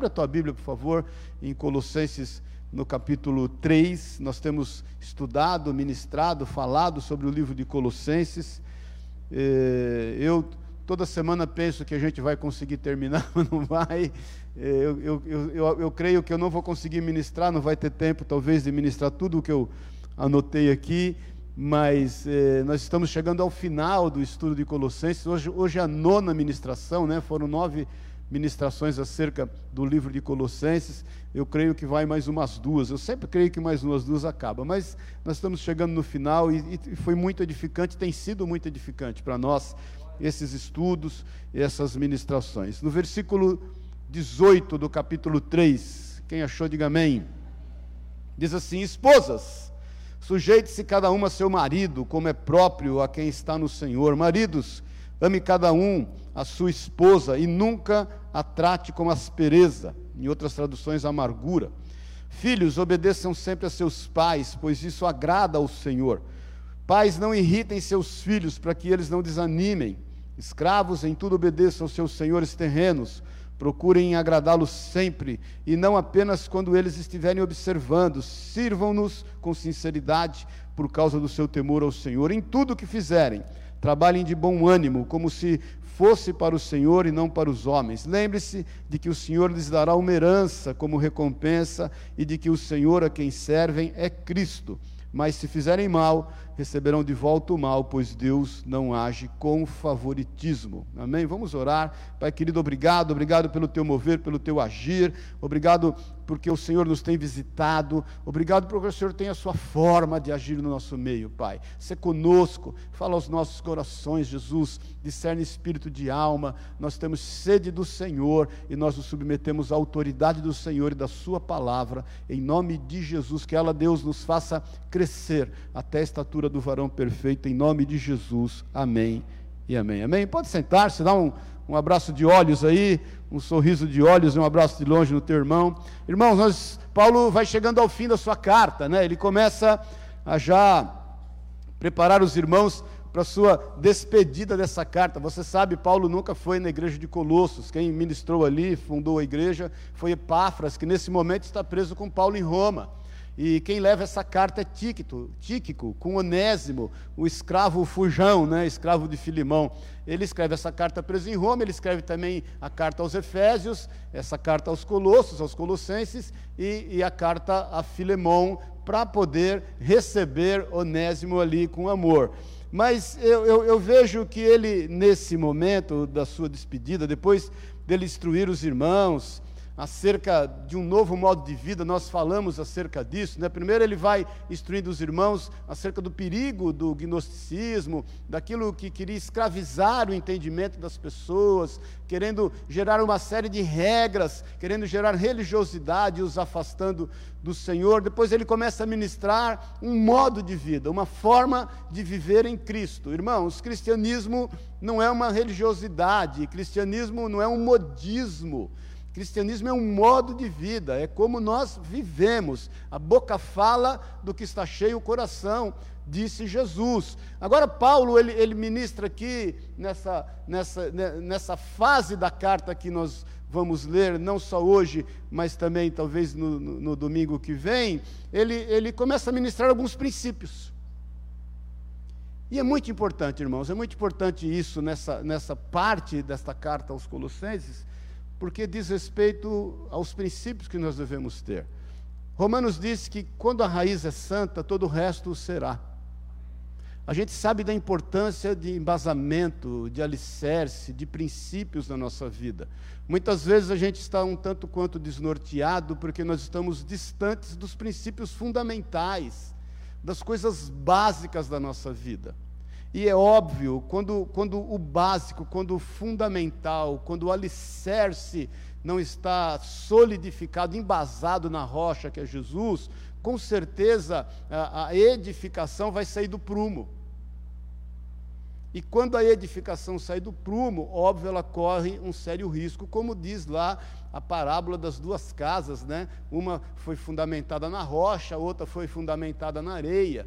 Abra a tua Bíblia, por favor, em Colossenses, no capítulo 3. Nós temos estudado, ministrado, falado sobre o livro de Colossenses. Eh, eu toda semana penso que a gente vai conseguir terminar, mas não vai. Eh, eu, eu, eu, eu, creio que eu não vou conseguir ministrar, não vai ter tempo, talvez, de ministrar tudo o que eu anotei aqui, mas eh, nós estamos chegando ao final do estudo de Colossenses. Hoje, hoje é a nona ministração, né? foram nove acerca do livro de Colossenses. Eu creio que vai mais umas duas. Eu sempre creio que mais umas duas acaba. Mas nós estamos chegando no final e, e foi muito edificante, tem sido muito edificante para nós esses estudos e essas ministrações. No versículo 18 do capítulo 3, quem achou, diga amém. Diz assim: Esposas, sujeite-se cada uma a seu marido, como é próprio a quem está no Senhor. Maridos, ame cada um a sua esposa e nunca a trate com aspereza, em outras traduções, amargura. Filhos, obedeçam sempre a seus pais, pois isso agrada ao Senhor. Pais, não irritem seus filhos para que eles não desanimem. Escravos, em tudo obedeçam aos seus senhores terrenos. Procurem agradá-los sempre e não apenas quando eles estiverem observando. Sirvam-nos com sinceridade por causa do seu temor ao Senhor. Em tudo o que fizerem, trabalhem de bom ânimo, como se fosse para o Senhor e não para os homens. Lembre-se de que o Senhor lhes dará uma herança como recompensa e de que o Senhor a quem servem é Cristo. Mas se fizerem mal, receberão de volta o mal, pois Deus não age com favoritismo. Amém? Vamos orar. Pai querido, obrigado, obrigado pelo teu mover, pelo teu agir, obrigado porque o Senhor nos tem visitado, obrigado porque o Senhor tem a sua forma de agir no nosso meio, Pai. Ser conosco, fala aos nossos corações, Jesus, discerne espírito de alma, nós temos sede do Senhor e nós nos submetemos à autoridade do Senhor e da Sua palavra, em nome de Jesus, que ela, Deus, nos faça crescer até a estatura do varão perfeito, em nome de Jesus. Amém e amém. Amém? Pode sentar-se, dá um, um abraço de olhos aí, um sorriso de olhos e um abraço de longe no teu irmão. Irmãos, nós, Paulo vai chegando ao fim da sua carta, né? Ele começa a já preparar os irmãos para sua despedida dessa carta. Você sabe, Paulo nunca foi na igreja de Colossos. Quem ministrou ali, fundou a igreja, foi Epáfras, que nesse momento está preso com Paulo em Roma. E quem leva essa carta é Tíquico, Tíquico com Onésimo, o escravo fujão, né, escravo de Filimão. Ele escreve essa carta preso em Roma, ele escreve também a carta aos Efésios, essa carta aos Colossos, aos Colossenses, e, e a carta a Filemão, para poder receber Onésimo ali com amor. Mas eu, eu, eu vejo que ele, nesse momento da sua despedida, depois dele instruir os irmãos, acerca de um novo modo de vida, nós falamos acerca disso. Né? Primeiro, ele vai instruindo os irmãos acerca do perigo do gnosticismo, daquilo que queria escravizar o entendimento das pessoas, querendo gerar uma série de regras, querendo gerar religiosidade, os afastando do Senhor. Depois, ele começa a ministrar um modo de vida, uma forma de viver em Cristo. Irmãos, cristianismo não é uma religiosidade, cristianismo não é um modismo. Cristianismo é um modo de vida, é como nós vivemos. A boca fala do que está cheio o coração, disse Jesus. Agora, Paulo, ele, ele ministra aqui, nessa, nessa, né, nessa fase da carta que nós vamos ler, não só hoje, mas também talvez no, no, no domingo que vem, ele, ele começa a ministrar alguns princípios. E é muito importante, irmãos, é muito importante isso nessa, nessa parte desta carta aos Colossenses, porque diz respeito aos princípios que nós devemos ter. Romanos diz que quando a raiz é santa, todo o resto será. A gente sabe da importância de embasamento, de alicerce, de princípios na nossa vida. Muitas vezes a gente está um tanto quanto desnorteado porque nós estamos distantes dos princípios fundamentais, das coisas básicas da nossa vida. E é óbvio, quando, quando o básico, quando o fundamental, quando o alicerce não está solidificado, embasado na rocha que é Jesus, com certeza a, a edificação vai sair do prumo. E quando a edificação sai do prumo, óbvio, ela corre um sério risco, como diz lá a parábola das duas casas, né? Uma foi fundamentada na rocha, a outra foi fundamentada na areia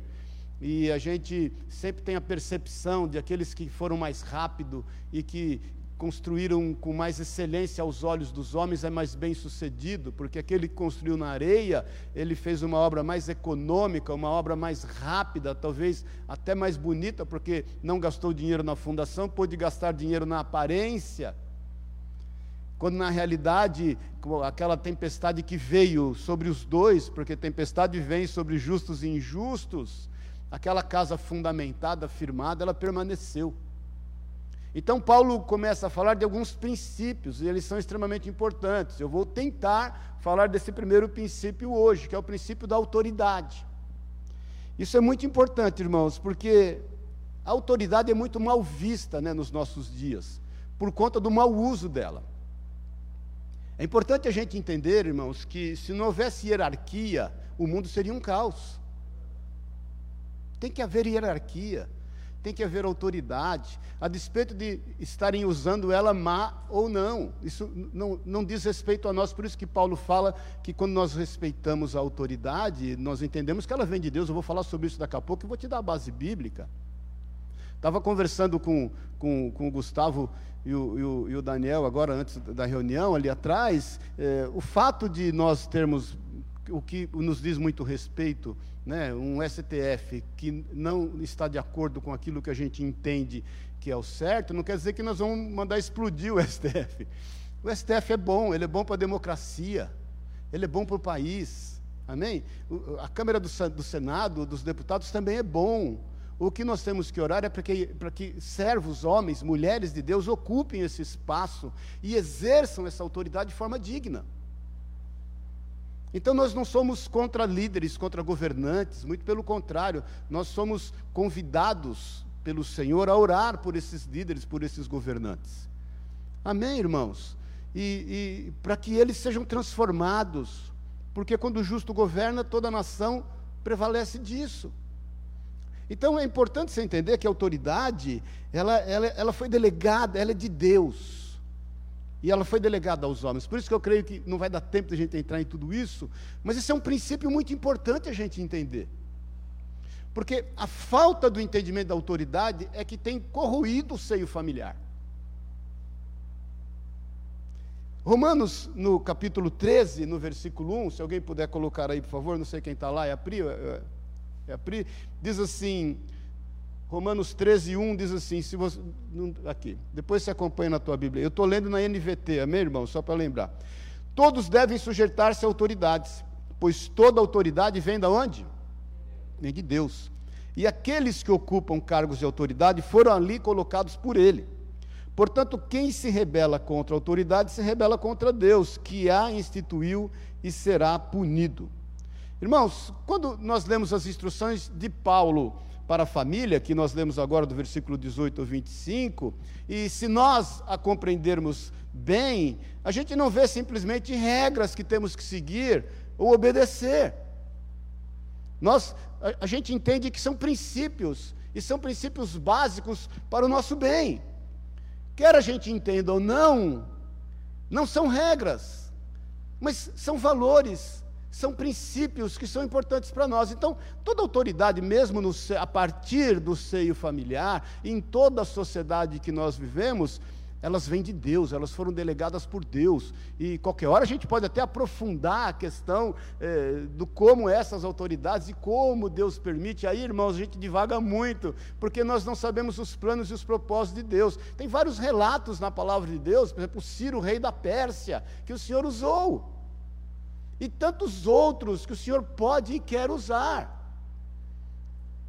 e a gente sempre tem a percepção de aqueles que foram mais rápido e que construíram com mais excelência aos olhos dos homens é mais bem sucedido, porque aquele que construiu na areia, ele fez uma obra mais econômica, uma obra mais rápida, talvez até mais bonita, porque não gastou dinheiro na fundação, pôde gastar dinheiro na aparência. Quando na realidade, aquela tempestade que veio sobre os dois, porque tempestade vem sobre justos e injustos, aquela casa fundamentada, firmada, ela permaneceu. Então, Paulo começa a falar de alguns princípios, e eles são extremamente importantes. Eu vou tentar falar desse primeiro princípio hoje, que é o princípio da autoridade. Isso é muito importante, irmãos, porque a autoridade é muito mal vista né, nos nossos dias, por conta do mau uso dela. É importante a gente entender, irmãos, que se não houvesse hierarquia, o mundo seria um caos. Tem que haver hierarquia tem que haver autoridade, a despeito de estarem usando ela má ou não. Isso não, não diz respeito a nós, por isso que Paulo fala que quando nós respeitamos a autoridade, nós entendemos que ela vem de Deus. Eu vou falar sobre isso daqui a pouco e vou te dar a base bíblica. Estava conversando com, com, com o Gustavo e o, e, o, e o, Daniel, agora antes da reunião, ali atrás, é, o fato de nós termos o que nos diz muito respeito, né, um STF que não está de acordo com aquilo que a gente entende que é o certo, não quer dizer que nós vamos mandar explodir o STF. O STF é bom, ele é bom para a democracia, ele é bom para o país, amém? A Câmara do, do Senado, dos deputados, também é bom. O que nós temos que orar é para que, para que servos, homens, mulheres de Deus ocupem esse espaço e exerçam essa autoridade de forma digna. Então nós não somos contra líderes, contra governantes, muito pelo contrário, nós somos convidados pelo Senhor a orar por esses líderes, por esses governantes. Amém, irmãos? E, e para que eles sejam transformados, porque quando o justo governa, toda a nação prevalece disso. Então é importante você entender que a autoridade, ela, ela, ela foi delegada, ela é de Deus e ela foi delegada aos homens. Por isso que eu creio que não vai dar tempo de a gente entrar em tudo isso, mas esse é um princípio muito importante a gente entender. Porque a falta do entendimento da autoridade é que tem corroído o seio familiar. Romanos, no capítulo 13, no versículo 1, se alguém puder colocar aí, por favor, não sei quem está lá, é a Pri, é, é a Pri, diz assim: Romanos 13, 1 diz assim, se você, aqui, depois você acompanha na tua Bíblia. Eu estou lendo na NVT, amém, irmão? Só para lembrar. Todos devem sujeitar-se a autoridades, pois toda autoridade vem da onde? Vem de Deus. E aqueles que ocupam cargos de autoridade foram ali colocados por Ele. Portanto, quem se rebela contra a autoridade se rebela contra Deus, que a instituiu e será punido. Irmãos, quando nós lemos as instruções de Paulo para a família, que nós lemos agora do versículo 18 ao 25, e se nós a compreendermos bem, a gente não vê simplesmente regras que temos que seguir ou obedecer. Nós, a, a gente entende que são princípios, e são princípios básicos para o nosso bem. Quer a gente entenda ou não, não são regras, mas são valores são princípios que são importantes para nós. Então, toda autoridade, mesmo no, a partir do seio familiar, em toda a sociedade que nós vivemos, elas vêm de Deus, elas foram delegadas por Deus. E qualquer hora a gente pode até aprofundar a questão é, do como essas autoridades e como Deus permite. Aí, irmãos, a gente divaga muito, porque nós não sabemos os planos e os propósitos de Deus. Tem vários relatos na palavra de Deus, por exemplo, Ciro, rei da Pérsia, que o Senhor usou e tantos outros que o Senhor pode e quer usar.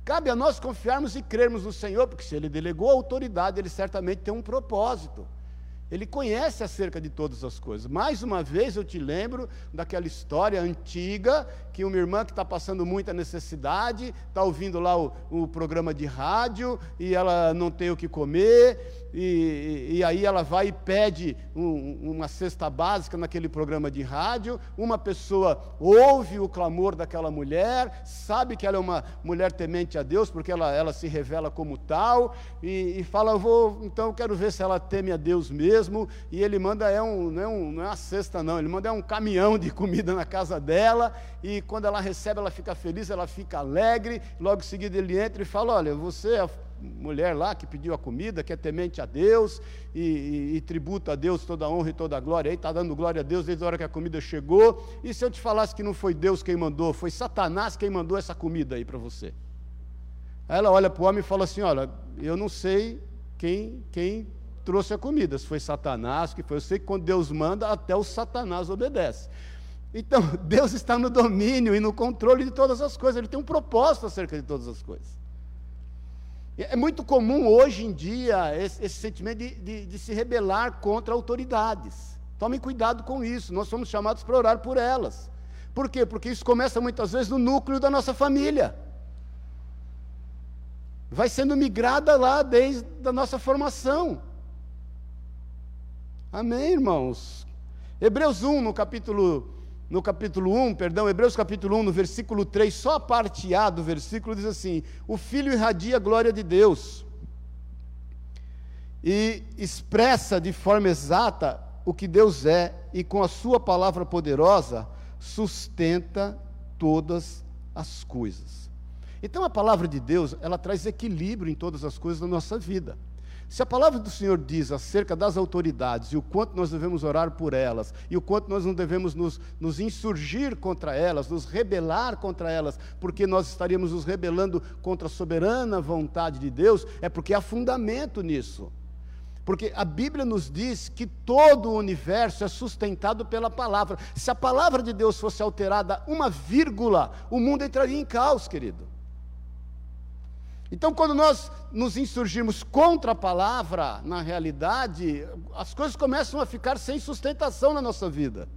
Cabe a nós confiarmos e crermos no Senhor, porque se Ele delegou a autoridade, Ele certamente tem um propósito. Ele conhece acerca de todas as coisas. Mais uma vez eu te lembro daquela história antiga que uma irmã que está passando muita necessidade, está ouvindo lá o, o, programa de rádio e ela não tem o que comer, e, e aí ela vai e pede um, uma cesta básica naquele programa de rádio. Uma pessoa ouve o clamor daquela mulher, sabe que ela é uma mulher temente a Deus, porque ela, ela se revela como tal, e, e fala: vou, então quero ver se ela teme a Deus mesmo mesmo, e ele manda, é um, não, é um, não é uma cesta não, ele manda é um caminhão de comida na casa dela, e quando ela recebe, ela fica feliz, ela fica alegre, logo em seguida ele entra e fala, olha, você é mulher lá que pediu a comida, que é temente a Deus e, e, e tributa a Deus toda a honra e toda a glória, aí está dando glória a Deus desde a hora que a comida chegou. E se eu te falasse que não foi Deus quem mandou, foi Satanás quem mandou essa comida aí para você? Aí ela olha para o homem e fala assim: Olha, eu não sei quem, quem trouxe a comida, se foi Satanás, que foi. Eu sei que quando Deus manda, até o Satanás obedece. Então, Deus está no domínio e no controle de todas as coisas, Ele tem um propósito acerca de todas as coisas. É muito comum hoje em dia esse, esse sentimento de, de, de, se rebelar contra autoridades. Tomem cuidado com isso, nós somos chamados para orar por elas. Por quê? Porque isso começa muitas vezes no núcleo da nossa família. Vai sendo migrada lá desde a nossa formação. Amém, irmãos? Hebreus 1, no capítulo no capítulo 1, perdão, Hebreus capítulo 1, no versículo 3, só a parte A do versículo diz assim: O Filho irradia a glória de Deus e expressa de forma exata o que Deus é, e com a Sua palavra poderosa sustenta todas as coisas. Então a palavra de Deus, ela traz equilíbrio em todas as coisas da nossa vida. Se a palavra do Senhor diz acerca das autoridades e o quanto nós devemos orar por elas, e o quanto nós não devemos nos, nos insurgir contra elas, nos rebelar contra elas, porque nós estaríamos nos rebelando contra a soberana vontade de Deus, é porque há fundamento nisso. Porque a Bíblia nos diz que todo o universo é sustentado pela palavra. Se a palavra de Deus fosse alterada uma vírgula, o mundo entraria em caos, querido. Então, quando nós nos insurgimos contra a palavra, na realidade, as coisas começam a ficar sem sustentação na nossa vida.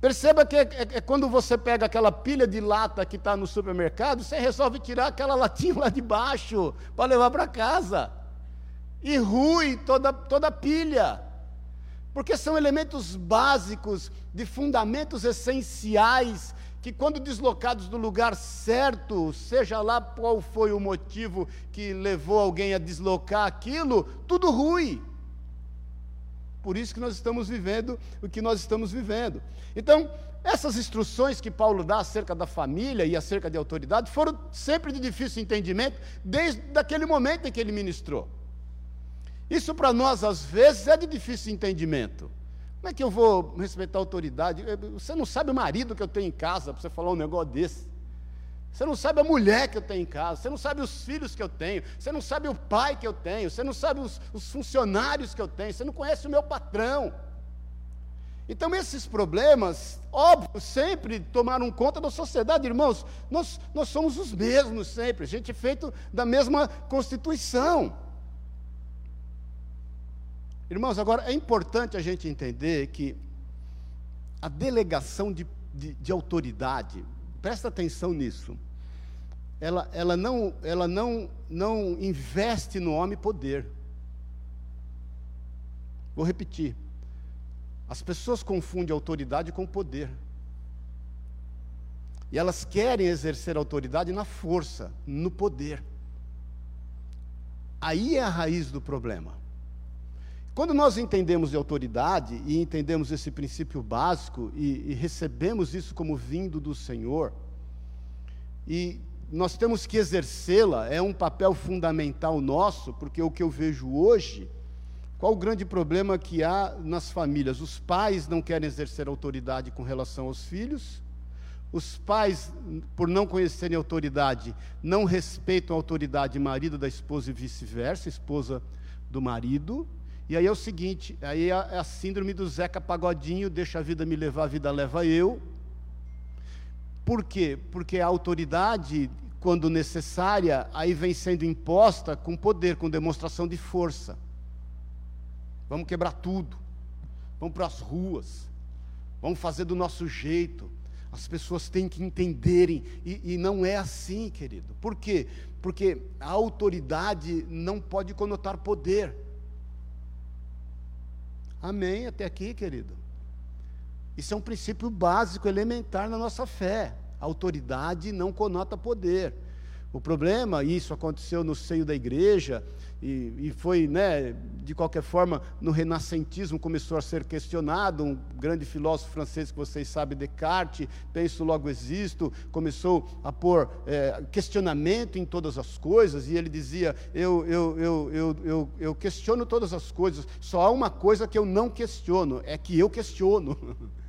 Perceba que é, é, é quando você pega aquela pilha de lata que está no supermercado, você resolve tirar aquela latinha lá de baixo para levar para casa. E rui toda, toda a pilha. Porque são elementos básicos, de fundamentos essenciais que, quando deslocados do lugar certo, seja lá qual foi o motivo que levou alguém a deslocar aquilo, tudo ruim. Por isso que nós estamos vivendo o que nós estamos vivendo. Então, essas instruções que Paulo dá acerca da família e acerca de autoridade foram sempre de difícil entendimento, desde aquele momento em que ele ministrou. Isso para nós, às vezes, é de difícil entendimento. Como é que eu vou respeitar a autoridade? Você não sabe o marido que eu tenho em casa para você falar um negócio desse. Você não sabe a mulher que eu tenho em casa, você não sabe os filhos que eu tenho, você não sabe o pai que eu tenho, você não sabe os, os funcionários que eu tenho, você não conhece o meu patrão. Então, esses problemas, óbvio, sempre tomaram conta da sociedade, irmãos. Nós, nós somos os mesmos sempre, a gente é feito da mesma constituição. Irmãos, agora é importante a gente entender que a delegação de, de, de autoridade, presta atenção nisso, ela, ela, não, ela não, não investe no homem poder. Vou repetir. As pessoas confundem autoridade com poder. E elas querem exercer autoridade na força, no poder. Aí é a raiz do problema. Quando nós entendemos de autoridade e entendemos esse princípio básico e, e, recebemos isso como vindo do Senhor, e nós temos que exercê-la, é um papel fundamental nosso, porque o que eu vejo hoje, qual o grande problema que há nas famílias? Os pais não querem exercer autoridade com relação aos filhos, os pais, por não conhecerem autoridade, não respeitam a autoridade marido da esposa e vice-versa, esposa do marido, e aí é o seguinte, aí é a, é a síndrome do Zeca Pagodinho, deixa a vida me levar, a vida leva eu. Por quê? Porque a autoridade, quando necessária, aí vem sendo imposta com poder, com demonstração de força. Vamos quebrar tudo. Vamos para as ruas. Vamos fazer do nosso jeito. As pessoas têm que entenderem, e, e, não é assim, querido. Por quê? Porque a autoridade não pode conotar poder. Amém até aqui, querido? Isso é um princípio básico, elementar na nossa fé. Autoridade não conota poder. O problema, e isso aconteceu no seio da igreja, e, e, foi, né, de qualquer forma, no renascentismo começou a ser questionado. Um grande filósofo francês que vocês sabem, Descartes, penso logo existo, começou a pôr é, questionamento em todas as coisas, e ele dizia: eu, eu, eu, eu, eu, eu questiono todas as coisas, só há uma coisa que eu não questiono, é que eu questiono.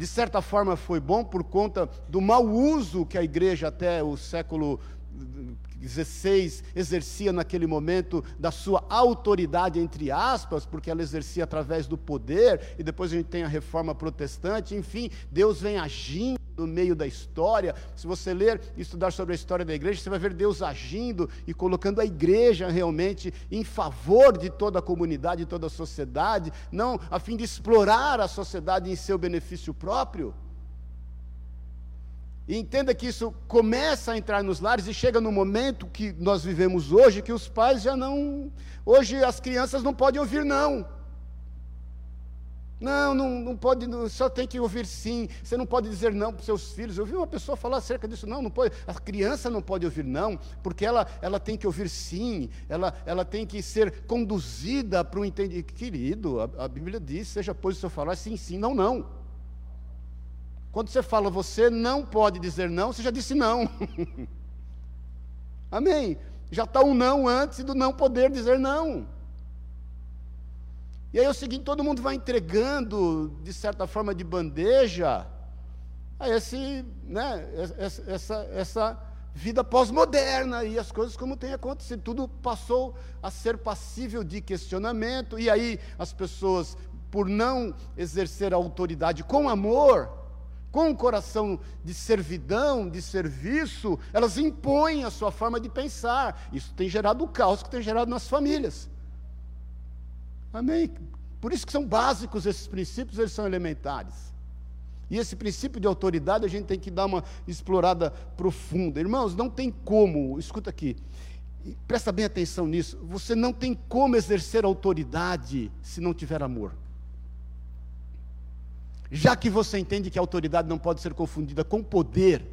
de certa forma foi bom por conta do mau uso que a igreja até o século 16 exercia naquele momento da sua autoridade, entre aspas, porque ela exercia através do poder, e depois a gente tem a reforma protestante, enfim, Deus vem agindo no meio da história. Se você ler e estudar sobre a história da igreja, você vai ver Deus agindo e colocando a igreja realmente em favor de toda a comunidade, de toda a sociedade, não a fim de explorar a sociedade em seu benefício próprio. E entenda que isso começa a entrar nos lares e chega no momento que nós vivemos hoje, que os pais já não. Hoje as crianças não podem ouvir não. Não, não, não pode, só tem que ouvir sim. Você não pode dizer não para os seus filhos. Eu vi uma pessoa falar acerca disso. Não, não pode. A criança não pode ouvir não, porque ela, ela tem que ouvir sim. Ela, ela tem que ser conduzida para o entendimento. Querido, a, a Bíblia diz: seja pois o seu falar sim, sim, não, não. Quando você fala você não pode dizer não, você já disse não. Amém? Já está um não antes do não poder dizer não. E aí é o seguinte, todo mundo vai entregando, de certa forma, de bandeja, a esse, né, essa, essa vida pós-moderna e as coisas como tem acontecido. Tudo passou a ser passível de questionamento, e aí as pessoas, por não exercer a autoridade com amor, com um coração de servidão, de serviço, elas impõem a sua forma de pensar. Isso tem gerado o caos que tem gerado nas famílias. Amém? Por isso que são básicos esses princípios, eles são elementares. E esse princípio de autoridade a gente tem que dar uma explorada profunda. Irmãos, não tem como, escuta aqui, presta bem atenção nisso, você não tem como exercer autoridade se não tiver amor já que você entende que a autoridade não pode ser confundida com poder,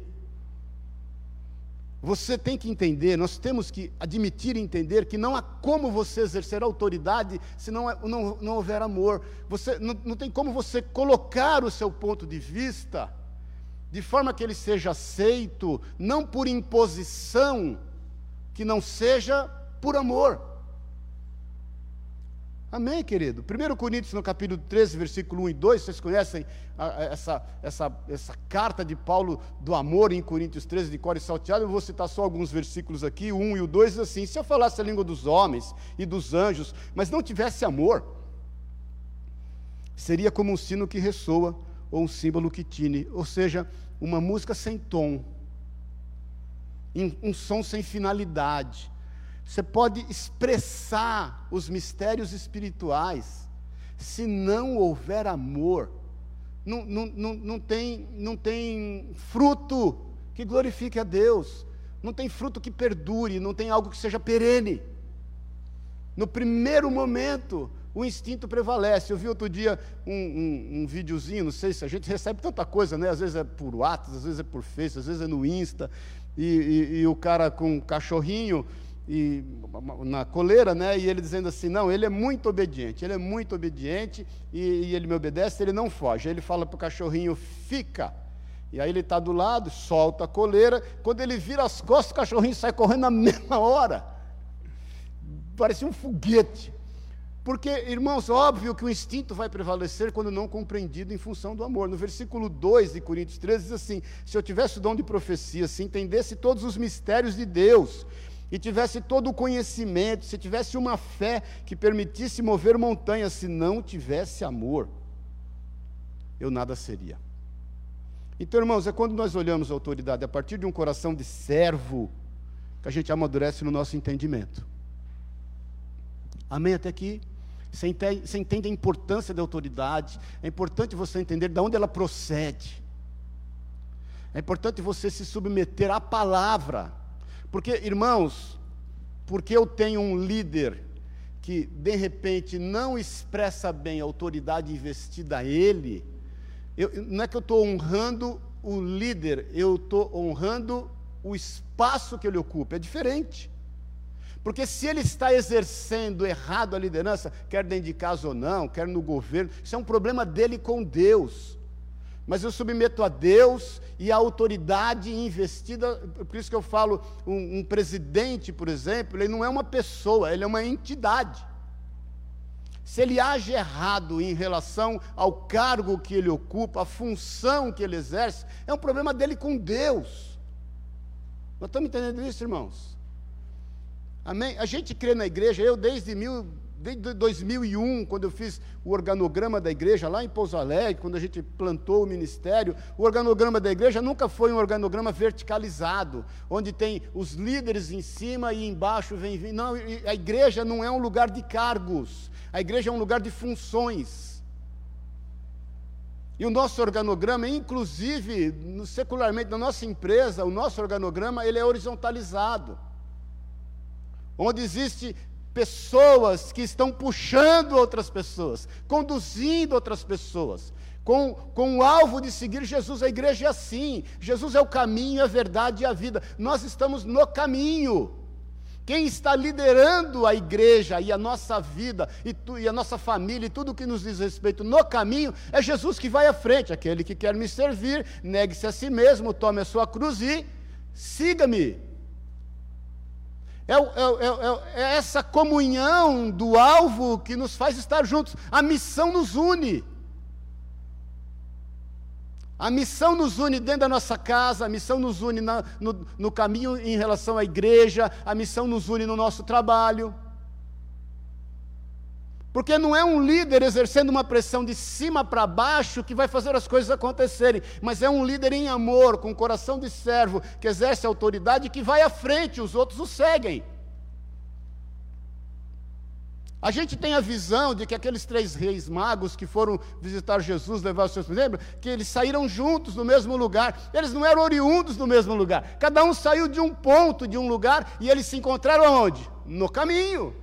você tem que entender, nós temos que admitir e entender que não há como você exercer autoridade se não, é, não, não houver amor. Você, não, não tem como você colocar o seu ponto de vista de forma que ele seja aceito, não por imposição, que não seja por amor. Amém, querido? 1 Coríntios, no capítulo 13, versículo 1 e 2, vocês conhecem essa, essa, essa carta de Paulo do amor em Coríntios 13, de cor e salteado. Eu vou citar só alguns versículos aqui, o 1 e o 2 diz assim: Se eu falasse a língua dos homens e dos anjos, mas não tivesse amor, seria como um sino que ressoa ou um símbolo que tine, ou seja, uma música sem tom, um som sem finalidade você pode expressar os mistérios espirituais, se não houver amor, não, não, não, não, tem, não tem fruto que glorifique a Deus, não tem fruto que perdure, não tem algo que seja perene. No primeiro momento, o instinto prevalece. Eu vi outro dia um, um, um videozinho, não sei se a gente recebe tanta coisa, né? Às vezes é por WhatsApp, às vezes é por Face, às vezes é no Insta, e, e, e o cara com um cachorrinho e, na coleira, né? E ele dizendo assim: não, ele é muito obediente, ele é muito obediente e, e ele me obedece, ele não foge. Aí ele fala para o cachorrinho: fica. E aí ele está do lado, solta a coleira. Quando ele vira as costas, o cachorrinho sai correndo na mesma hora. Parecia um foguete. Porque, irmãos, óbvio que o instinto vai prevalecer quando não compreendido em função do amor. No versículo 2 de Coríntios 13 diz assim: Se eu tivesse o dom de profecia, se entendesse todos os mistérios de Deus, e tivesse todo o conhecimento, se tivesse uma fé que permitisse mover montanhas, se não tivesse amor, eu nada seria. Então, irmãos, é quando nós olhamos a autoridade a partir de um coração de servo, que a gente amadurece no nosso entendimento. Amém até aqui? Você entende, você entende a importância da autoridade, é importante você entender de onde ela procede. É importante você se submeter à palavra porque, irmãos, porque eu tenho um líder que de repente não expressa bem a autoridade investida a ele, eu, não é que eu estou honrando o líder, eu estou honrando o espaço que ele ocupa, é diferente. Porque se ele está exercendo errado a liderança, quer dentro de casa ou não, quer no governo, isso é um problema dele com Deus. Mas eu submeto a Deus e a autoridade investida, por isso que eu falo, um, um presidente, por exemplo, ele não é uma pessoa, ele é uma entidade. Se ele age errado em relação ao cargo que ele ocupa, a função que ele exerce, é um problema dele com Deus. Nós estamos entendendo isso, irmãos? Amém? A gente crê na igreja, eu desde, mil, desde 2001, quando eu fiz o organograma da igreja lá em Pouso Alegre, quando a gente plantou o ministério, o organograma da igreja nunca foi um organograma verticalizado, onde tem os líderes em cima e embaixo vem. Não, a igreja não é um lugar de cargos, a igreja é um lugar de funções. E o nosso organograma, inclusive, secularmente, na nossa empresa, o nosso organograma, ele é horizontalizado onde existe pessoas que estão puxando outras pessoas, conduzindo outras pessoas, com, com o alvo de seguir Jesus. A igreja é assim: Jesus é o caminho, a verdade e a vida. Nós estamos no caminho. Quem está liderando a igreja e a nossa vida e, tu, e, a nossa família e tudo que nos diz respeito no caminho é Jesus que vai à frente. Aquele que quer me servir, negue-se a si mesmo, tome a sua cruz e siga-me. É, é, é, é, essa comunhão do alvo que nos faz estar juntos. A missão nos une. A missão nos une dentro da nossa casa, a missão nos une na, no, no caminho em relação à igreja, a missão nos une no nosso trabalho. Porque não é um líder exercendo uma pressão de cima para baixo que vai fazer as coisas acontecerem, mas é um líder em amor, com coração de servo, que exerce autoridade, que vai à frente, os outros o seguem. A gente tem a visão de que aqueles três reis magos que foram visitar Jesus, levar os seus. Lembra? Que eles saíram juntos no mesmo lugar. Eles não eram oriundos do mesmo lugar. Cada um saiu de um ponto, de um lugar, e eles se encontraram onde? No caminho.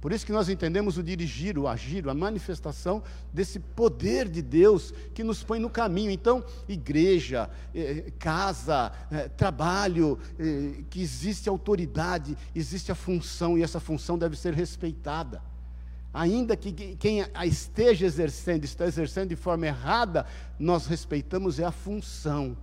Por isso que nós entendemos o dirigir, o agir, a manifestação desse poder de Deus que nos põe no caminho. Então, igreja, eh, casa, eh, trabalho, eh, que existe autoridade, existe a função e essa função deve ser respeitada. Ainda que quem a esteja exercendo, está exercendo de forma errada, nós respeitamos é a função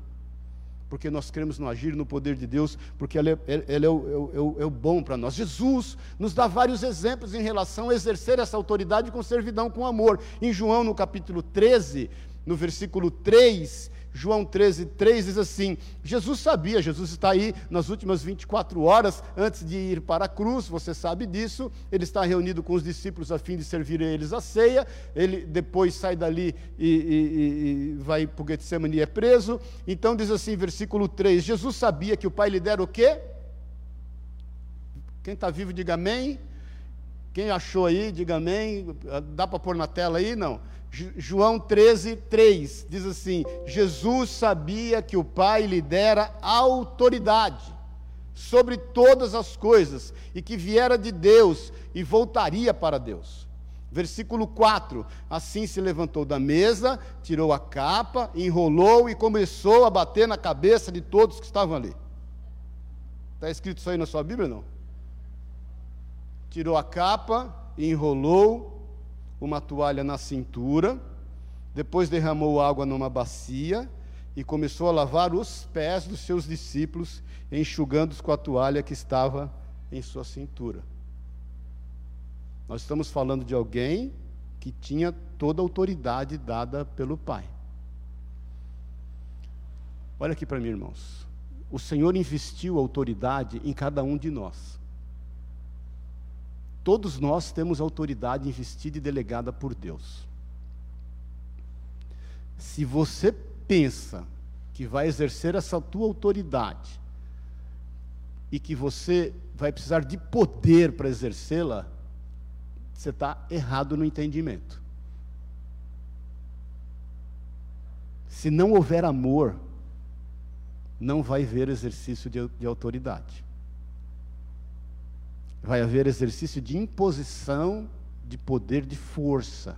porque nós cremos no agir, no poder de Deus, porque Ele é, ele é, o, é o, é o bom para nós. Jesus nos dá vários exemplos em relação a exercer essa autoridade com servidão, com amor. Em João, no capítulo 13, no versículo 3, João 13, 3 diz assim: Jesus sabia, Jesus está aí nas últimas 24 horas antes de ir para a cruz, você sabe disso. Ele está reunido com os discípulos a fim de servir a eles a ceia. Ele depois sai dali e, e, e vai para o Getsemane e é preso. Então diz assim, versículo 3: Jesus sabia que o Pai lhe dera o quê? Quem está vivo, diga amém. Quem achou aí, diga amém. Dá para pôr na tela aí? Não. João 13, 3 diz assim: Jesus sabia que o Pai lhe dera autoridade sobre todas as coisas e que viera de Deus e voltaria para Deus. Versículo 4: Assim se levantou da mesa, tirou a capa, enrolou e começou a bater na cabeça de todos que estavam ali. Está escrito isso aí na sua Bíblia? Não? Tirou a capa, enrolou uma toalha na cintura, depois derramou água numa bacia e começou a lavar os pés dos seus discípulos, enxugando-os com a toalha que estava em sua cintura. Nós estamos falando de alguém que tinha toda a autoridade dada pelo Pai. Olha aqui para mim, irmãos. O Senhor investiu autoridade em cada um de nós. Todos nós temos autoridade investida e delegada por Deus. Se você pensa que vai exercer essa tua autoridade e que você vai precisar de poder para exercê-la, você está errado no entendimento. Se não houver amor, não vai haver exercício de, de autoridade vai haver exercício de imposição de poder de força.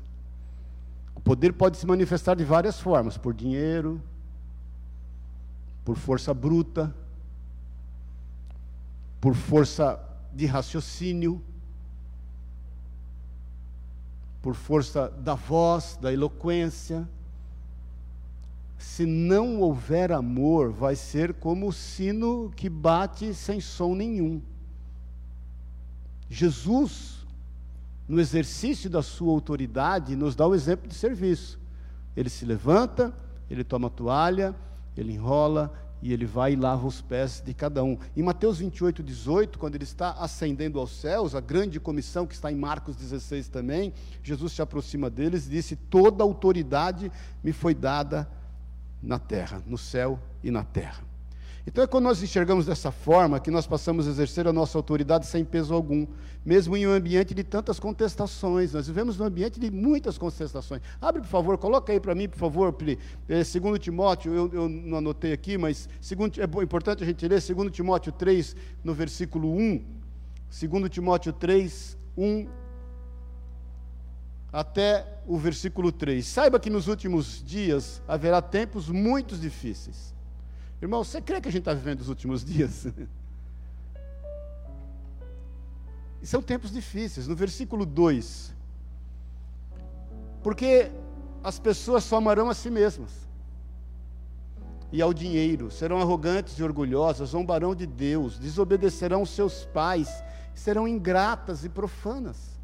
O poder pode se manifestar de várias formas: por dinheiro, por força bruta, por força de raciocínio, por força da voz, da eloquência. Se não houver amor, vai ser como o sino que bate sem som nenhum. Jesus, no exercício da sua autoridade, nos dá o exemplo de serviço. Ele se levanta, ele toma a toalha, ele enrola, e ele vai e lava os pés de cada um. Em Mateus 28, 18, quando ele está ascendendo aos céus, a grande comissão que está em Marcos 16 também, Jesus se aproxima deles e disse: Toda autoridade me foi dada na terra, no céu e na terra. Então é quando nós enxergamos dessa forma que nós passamos a exercer a nossa autoridade sem peso algum, mesmo em um ambiente de tantas contestações. Nós vivemos num ambiente de muitas contestações. Abre, por favor, coloca aí para mim, por favor, Pri. É, segundo Timóteo, eu, eu, não anotei aqui, mas segundo, é importante a gente ler 2 Timóteo 3, no versículo 1. 2 Timóteo 3, 1 até o versículo 3. Saiba que nos últimos dias haverá tempos muito difíceis. Irmão, você crê que a gente está vivendo os últimos dias? E são tempos difíceis. No versículo 2: Porque as pessoas só amarão a si mesmas e ao dinheiro, serão arrogantes e orgulhosas, zombarão de Deus, desobedecerão seus pais, serão ingratas e profanas.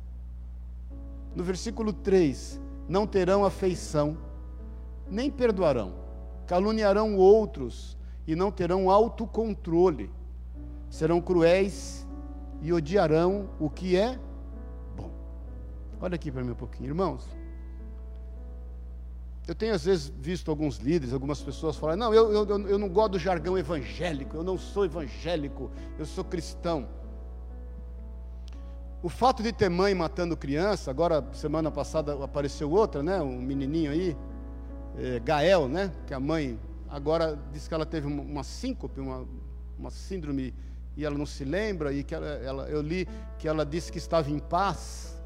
No versículo 3: Não terão afeição, nem perdoarão, caluniarão outros, e não terão autocontrole. Serão cruéis e odiarão o que é bom. Olha aqui para mim um pouquinho, irmãos. Eu tenho às vezes visto alguns líderes, algumas pessoas falarem: não, eu, eu, eu não gosto do jargão evangélico, eu não sou evangélico, eu sou cristão. O fato de ter mãe matando criança, agora semana passada apareceu outra, né? Um menininho aí, é, Gael, né? Que a mãe agora diz que ela teve uma síncope, uma, uma síndrome, e ela não se lembra, e que ela, ela, eu li que ela disse que estava em paz.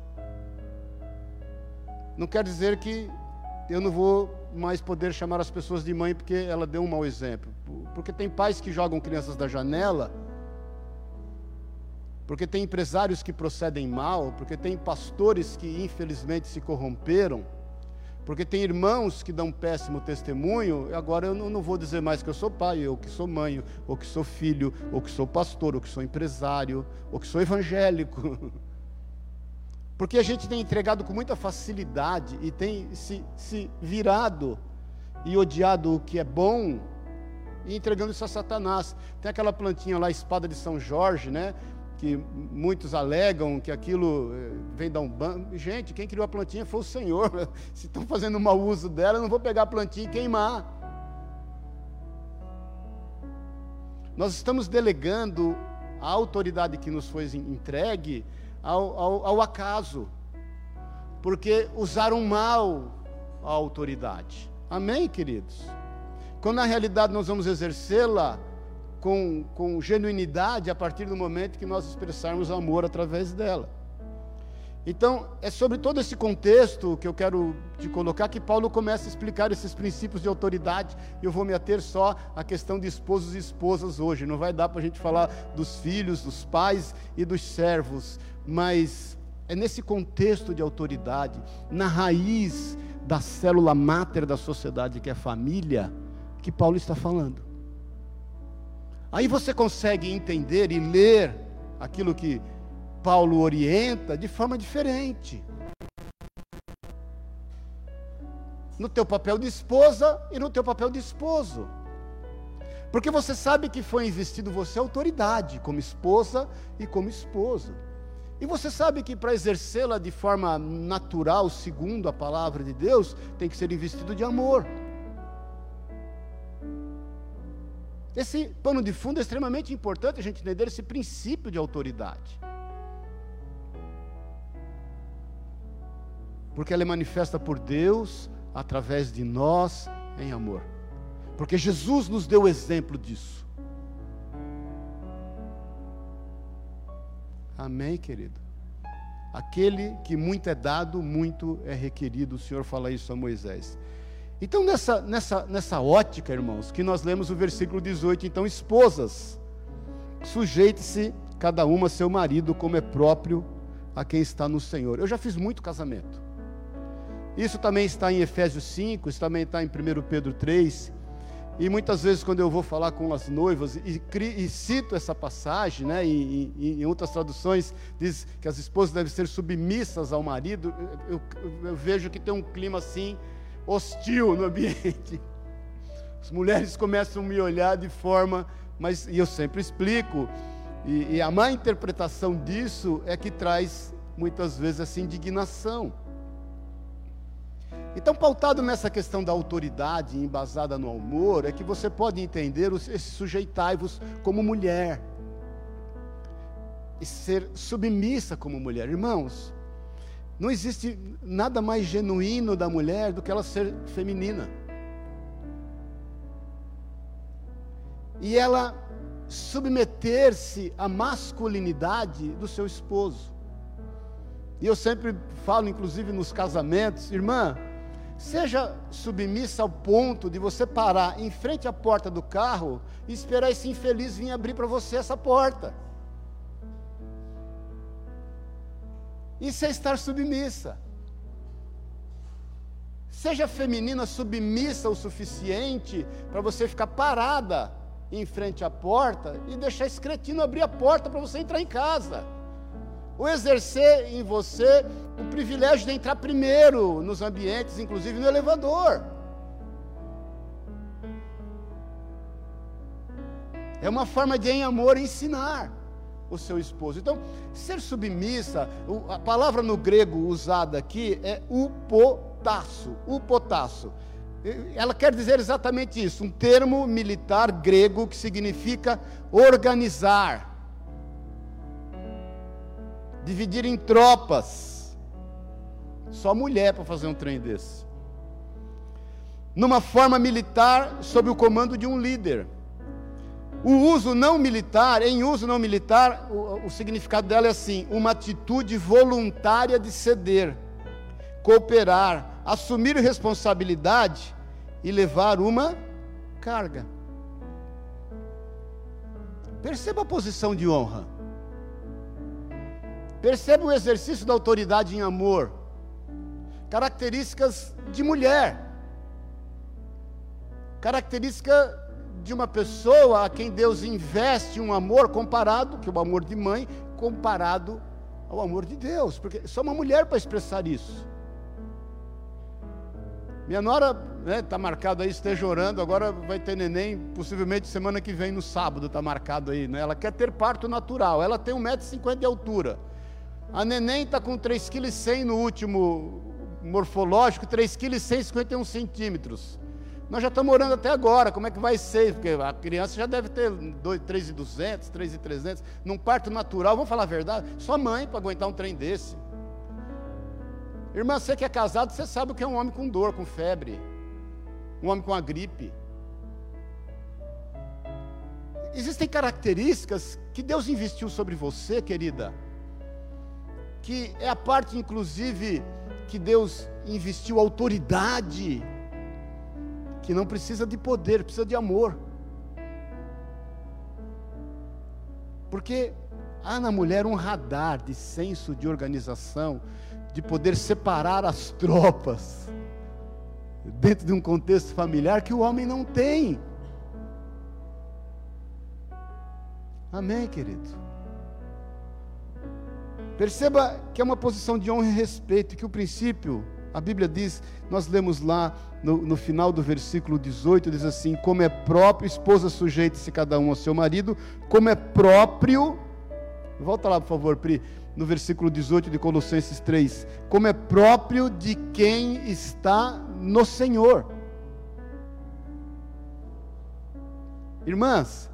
Não quer dizer que eu não vou mais poder chamar as pessoas de mãe porque ela deu um mau exemplo. Porque tem pais que jogam crianças da janela, porque tem empresários que procedem mal, porque tem pastores que infelizmente se corromperam. Porque tem irmãos que dão péssimo testemunho, agora eu não, não, vou dizer mais que eu sou pai, ou que sou mãe, ou que sou filho, ou que sou pastor, ou que sou empresário, ou que sou evangélico. Porque a gente tem entregado com muita facilidade e tem se, se virado e odiado o que é bom e entregando isso a Satanás. Tem aquela plantinha lá, espada de São Jorge, né? Que muitos alegam que aquilo eh, vem da Umbanda. Gente, quem criou a plantinha foi o Senhor. Se estão fazendo mau uso dela, eu não vou pegar a plantinha e queimar. Nós estamos delegando a autoridade que nos foi entregue ao, ao, ao acaso, porque usaram mal a autoridade. Amém, queridos? Quando na realidade nós vamos exercê-la com, com genuinidade a partir do momento que nós expressarmos amor através dela. Então, é sobre todo esse contexto que eu quero te colocar que Paulo começa a explicar esses princípios de autoridade. Eu vou me ater só à questão de esposos e esposas hoje. Não vai dar para a gente falar dos filhos, dos pais e dos servos, mas é nesse contexto de autoridade, na raiz da célula máter da sociedade, que é a família, que Paulo está falando. Aí você consegue entender e ler aquilo que Paulo orienta de forma diferente. No teu papel de esposa e no teu papel de esposo. Porque você sabe que foi investido você autoridade como esposa e como esposo. E você sabe que para exercê-la de forma natural, segundo a palavra de Deus, tem que ser investido de amor. Esse pano de fundo é extremamente importante a gente entender esse princípio de autoridade. Porque ela é manifesta por Deus através de nós em amor. Porque Jesus nos deu o exemplo disso. Amém, querido? Aquele que muito é dado, muito é requerido. O Senhor fala isso a Moisés. Então, nessa, nessa, nessa ótica, irmãos, que nós lemos o versículo 18, então, esposas, sujeite-se cada uma a seu marido, como é próprio a quem está no Senhor. Eu já fiz muito casamento. Isso também está em Efésios 5, isso também está em 1 Pedro 3. E muitas vezes, quando eu vou falar com as noivas e, e cito essa passagem, né, em outras traduções, diz que as esposas devem ser submissas ao marido, eu, eu, eu vejo que tem um clima assim, hostil no ambiente. As mulheres começam a me olhar de forma, mas e eu sempre explico, e, e a má interpretação disso é que traz muitas vezes essa indignação. Então, pautado nessa questão da autoridade embasada no amor, é que você pode entender esse sujeitai-vos como mulher. E ser submissa como mulher. Irmãos, não existe nada mais genuíno da mulher do que ela ser feminina. E ela submeter-se à masculinidade do seu esposo. E eu sempre falo, inclusive nos casamentos, irmã, Seja submissa ao ponto de você parar em frente à porta do carro e esperar esse infeliz vir abrir para você essa porta. Isso é estar submissa. Seja feminina submissa o suficiente para você ficar parada em frente à porta e deixar esse cretino abrir a porta para você entrar em casa ou exercer em você o privilégio de entrar primeiro nos ambientes, inclusive no elevador. É uma forma de, em amor, ensinar o seu esposo. Então, ser submissa, a palavra no grego usada aqui é upotasso, upotasso. Ela quer dizer exatamente isso, um termo militar grego que significa organizar, dividir em tropas. Só mulher para fazer um trem desse. Numa forma militar, sob o comando de um líder. O uso não militar, em uso não militar, o, o significado dela é assim: uma atitude voluntária de ceder, cooperar, assumir responsabilidade e levar uma carga. Perceba a posição de honra. Perceba o exercício da autoridade em amor. Características de mulher. Característica de uma pessoa a quem Deus investe um amor comparado, que é o amor de mãe, comparado ao amor de Deus. Porque só uma mulher para expressar isso. Minha nora está né, tá marcado aí, esteja orando, agora vai ter neném, possivelmente semana que vem, no sábado, está marcado aí. Né? Ela quer ter parto natural, ela tem 1,50m de altura. A neném está com 3,1 kg no último morfológico, 3,151 kg. Nós já estamos orando até agora, como é que vai ser? Porque a criança já deve ter 3,200, 3,300. Num parto natural, vamos falar a verdade, só mãe para aguentar um trem desse. Irmã, você que é casado, você sabe o que é um homem com dor, com febre. Um homem com a gripe. Existem características que Deus investiu sobre você, querida que é a parte, inclusive, que Deus investiu autoridade, que não precisa de poder, precisa de amor. Porque há na mulher um radar de senso de organização, de poder separar as tropas dentro de um contexto familiar que o homem não tem. Amém, querido? Perceba que é uma posição de honra e respeito, que o princípio, a Bíblia diz, nós lemos lá no, no final do versículo 18, diz assim: Como é próprio, esposa sujeite-se cada um ao seu marido, como é próprio, volta lá por favor, Pri, no versículo 18 de Colossenses 3, como é próprio de quem está no Senhor. Irmãs,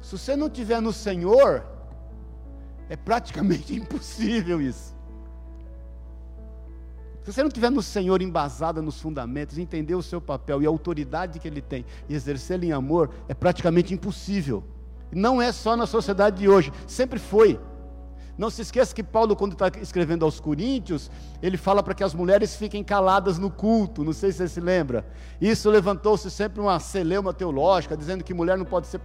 se você não estiver no Senhor, é praticamente impossível isso. Se você não estiver no Senhor embasada nos fundamentos, entender o seu papel e a autoridade que Ele tem e exercê-la em amor, é praticamente impossível. Não é só na sociedade de hoje, sempre foi. Não se esqueça que Paulo, quando está escrevendo aos Coríntios, ele fala para que as mulheres fiquem caladas no culto. Não sei se você se lembra. Isso levantou-se sempre uma celeuma teológica, dizendo que mulher não pode ser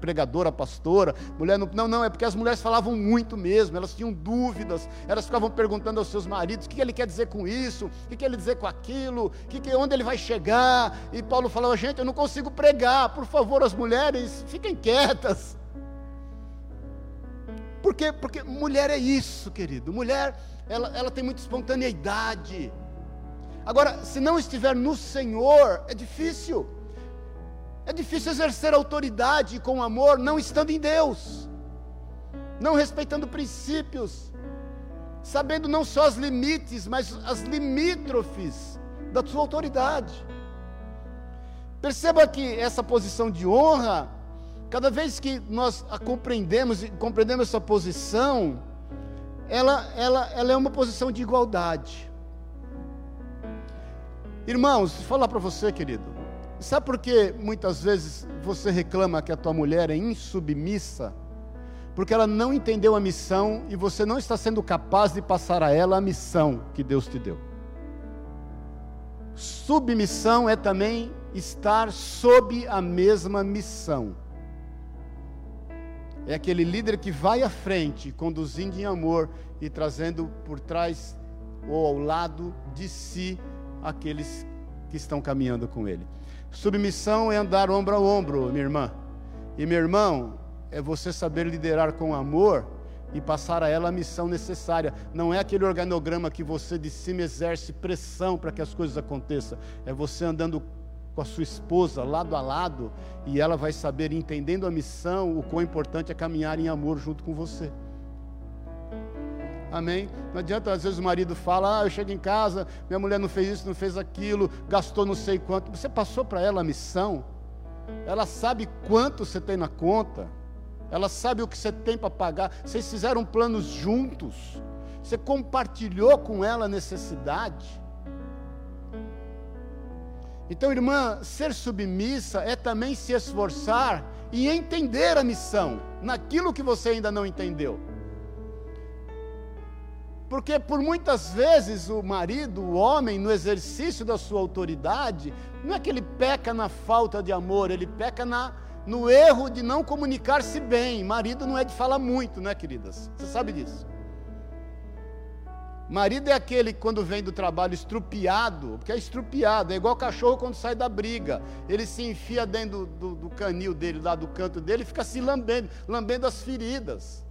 pregadora, pastora. Mulher não, não, não, é porque as mulheres falavam muito mesmo, elas tinham dúvidas, elas ficavam perguntando aos seus maridos o que ele quer dizer com isso, o que ele quer dizer com aquilo, que, onde ele vai chegar. E Paulo falava, gente, eu não consigo pregar, por favor, as mulheres, fiquem quietas. Por quê? Porque mulher é isso, querido. Mulher, ela, ela tem muita espontaneidade. Agora, se não estiver no Senhor, é difícil. É difícil exercer autoridade com amor, não estando em Deus, não respeitando princípios, sabendo não só os limites, mas as limítrofes da sua autoridade. Perceba que essa posição de honra Cada vez que nós a compreendemos e compreendemos essa posição, ela, ela, ela é uma posição de igualdade. Irmãos, vou falar para você, querido. Sabe por que muitas vezes você reclama que a tua mulher é insubmissa? Porque ela não entendeu a missão e você não está sendo capaz de passar a ela a missão que Deus te deu. Submissão é também estar sob a mesma missão. É aquele líder que vai à frente, conduzindo em amor e trazendo por trás ou ao lado de si aqueles que estão caminhando com ele. Submissão é andar ombro a ombro, minha irmã. E meu irmão, é você saber liderar com amor e passar a ela a missão necessária. Não é aquele organograma que você de cima exerce pressão para que as coisas aconteçam. É você andando com a sua esposa lado a lado e ela vai saber, entendendo a missão, o quão importante é caminhar em amor junto com você. Amém? Não adianta, às vezes o marido fala: Ah, eu chego em casa, minha mulher não fez isso, não fez aquilo, gastou não sei quanto. Você passou para ela a missão, ela sabe quanto você tem na conta, ela sabe o que você tem para pagar. Vocês fizeram planos juntos, você compartilhou com ela a necessidade. Então, irmã, ser submissa é também se esforçar e entender a missão, naquilo que você ainda não entendeu. Porque por muitas vezes o marido, o homem, no exercício da sua autoridade, não é que ele peca na falta de amor, ele peca na, no erro de não comunicar-se bem. Marido não é de falar muito, né, queridas? Você sabe disso. Marido é aquele que quando vem do trabalho estrupiado, porque é estrupiado, é igual cachorro quando sai da briga. Ele se enfia dentro do, do, do canil dele, lá do canto dele, e fica se lambendo, lambendo as feridas.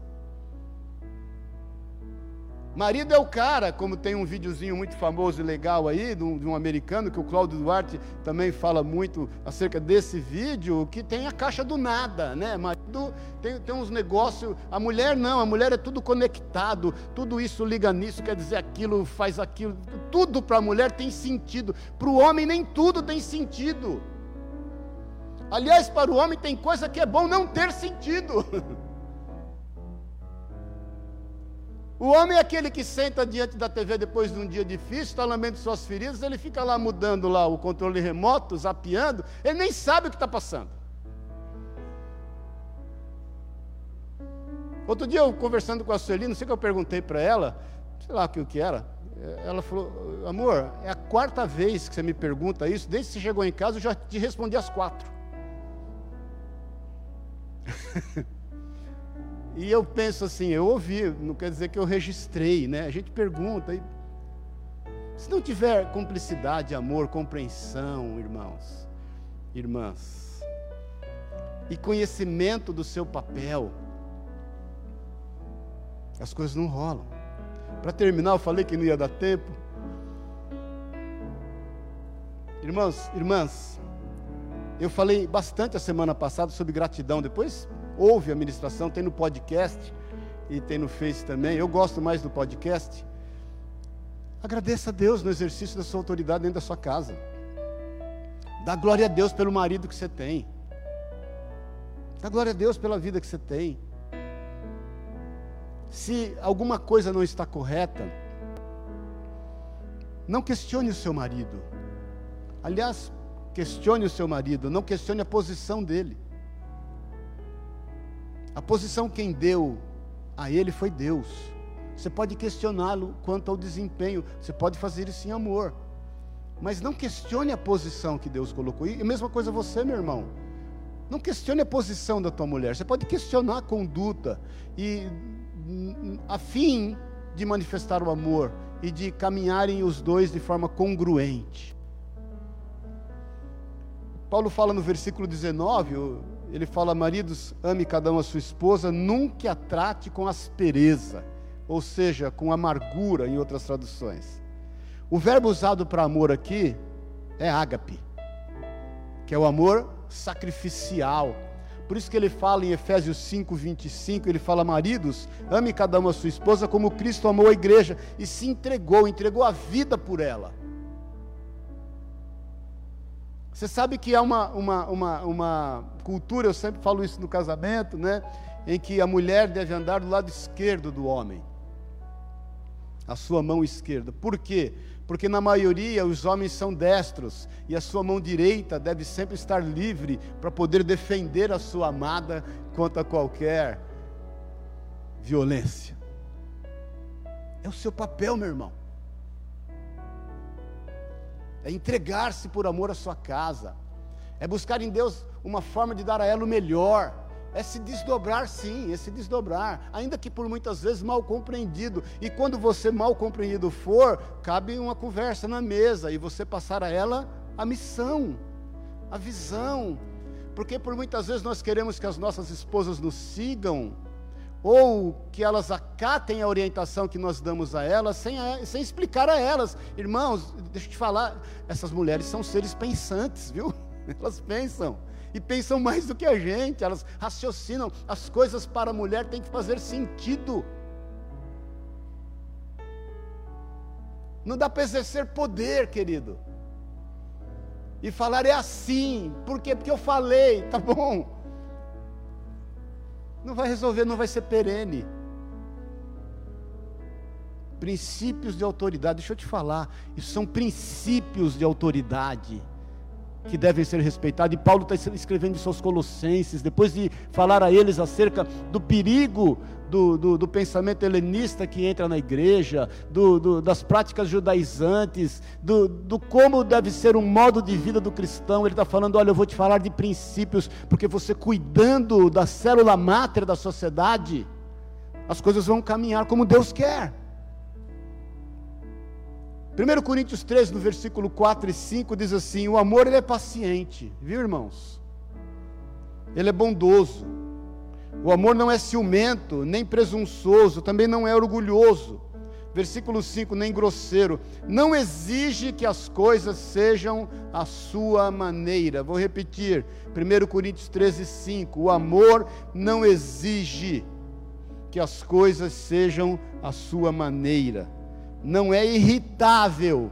Marido é o cara, como tem um videozinho muito famoso e legal aí, de um, de um, americano, que o Cláudio Duarte também fala muito acerca desse vídeo, que tem a caixa do nada, né? Marido tem, tem uns negócios. A mulher não, a mulher é tudo conectado, tudo isso liga nisso, quer dizer aquilo, faz aquilo. Tudo para a mulher tem sentido. Para o homem, nem tudo tem sentido. Aliás, para o homem tem coisa que é bom não ter sentido. O homem é aquele que senta diante da TV depois de um dia difícil, está lambendo suas feridas, ele fica lá mudando lá o controle remoto, zapeando, ele nem sabe o que está passando. Outro dia eu conversando com a Sueli, não sei o que eu perguntei para ela, sei lá o que era. Ela falou, amor, é a quarta vez que você me pergunta isso, desde que você chegou em casa eu já te respondi às quatro. E eu penso assim, eu ouvi, não quer dizer que eu registrei, né? A gente pergunta, e, se não tiver cumplicidade, amor, compreensão, irmãos, irmãs, e conhecimento do seu papel, as coisas não rolam. Para terminar, eu falei que não ia dar tempo. Irmãos, irmãs, eu falei bastante a semana passada sobre gratidão. Depois ouve a ministração, tem no podcast e tem no Face também. Eu gosto mais do podcast. Agradeça a Deus no exercício da sua autoridade dentro da sua casa. Dá glória a Deus pelo marido que você tem. Dá glória a Deus pela vida que você tem. Se alguma coisa não está correta, não questione o seu marido. Aliás, questione o seu marido, não questione a posição dele. A posição quem deu a ele foi Deus. Você pode questioná-lo quanto ao desempenho, você pode fazer isso em amor. Mas não questione a posição que Deus colocou. E a mesma coisa você, meu irmão. Não questione a posição da tua mulher. Você pode questionar a conduta e a fim de manifestar o amor e de caminharem os dois de forma congruente. Paulo fala no versículo 19, ele fala: Maridos, ame cada um a sua esposa, nunca a trate com aspereza, ou seja, com amargura, em outras traduções. O verbo usado para amor aqui é ágape, que é o amor sacrificial. Por isso que ele fala em Efésios 5, 25, ele fala, maridos, ame cada uma a sua esposa como Cristo amou a igreja e se entregou, entregou a vida por ela. Você sabe que há uma, uma, uma, uma cultura, eu sempre falo isso no casamento, né? Em que a mulher deve andar do lado esquerdo do homem, a sua mão esquerda. Por quê? porque na maioria os homens são destros e a sua mão direita deve sempre estar livre para poder defender a sua amada contra qualquer violência. É o seu papel, meu irmão. É entregar-se por amor à sua casa. É buscar em Deus uma forma de dar a ela o melhor é se desdobrar, sim, é se desdobrar, ainda que por muitas vezes mal compreendido. E quando você mal compreendido for, cabe uma conversa na mesa e você passar a ela a missão, a visão. Porque por muitas vezes nós queremos que as nossas esposas nos sigam, ou que elas acatem a orientação que nós damos a elas, sem, a, sem explicar a elas. Irmãos, deixa eu te falar, essas mulheres são seres pensantes, viu? Elas pensam e pensam mais do que a gente, elas raciocinam, as coisas para a mulher têm que fazer sentido. Não dá para exercer poder, querido. E falar é assim, por quê? Porque eu falei, tá bom. Não vai resolver, não vai ser perene. Princípios de autoridade, deixa eu te falar, isso são princípios de autoridade que devem ser respeitados. E Paulo está escrevendo isso aos Colossenses, depois de falar a eles acerca do perigo do, do, do pensamento helenista que entra na igreja, do, das práticas judaizantes, do, como deve ser um modo de vida do cristão. Ele está falando: olha, eu vou te falar de princípios, porque você cuidando da célula máter da sociedade, as coisas vão caminhar como Deus quer. 1 Coríntios 13, no versículo 4 e 5, diz assim: O amor ele é paciente, viu irmãos? Ele é bondoso. O amor não é ciumento, nem presunçoso, também não é orgulhoso. Versículo 5, nem grosseiro. Não exige que as coisas sejam a sua maneira. Vou repetir. 1 Coríntios 13, 5. O amor não exige que as coisas sejam a sua maneira não é irritável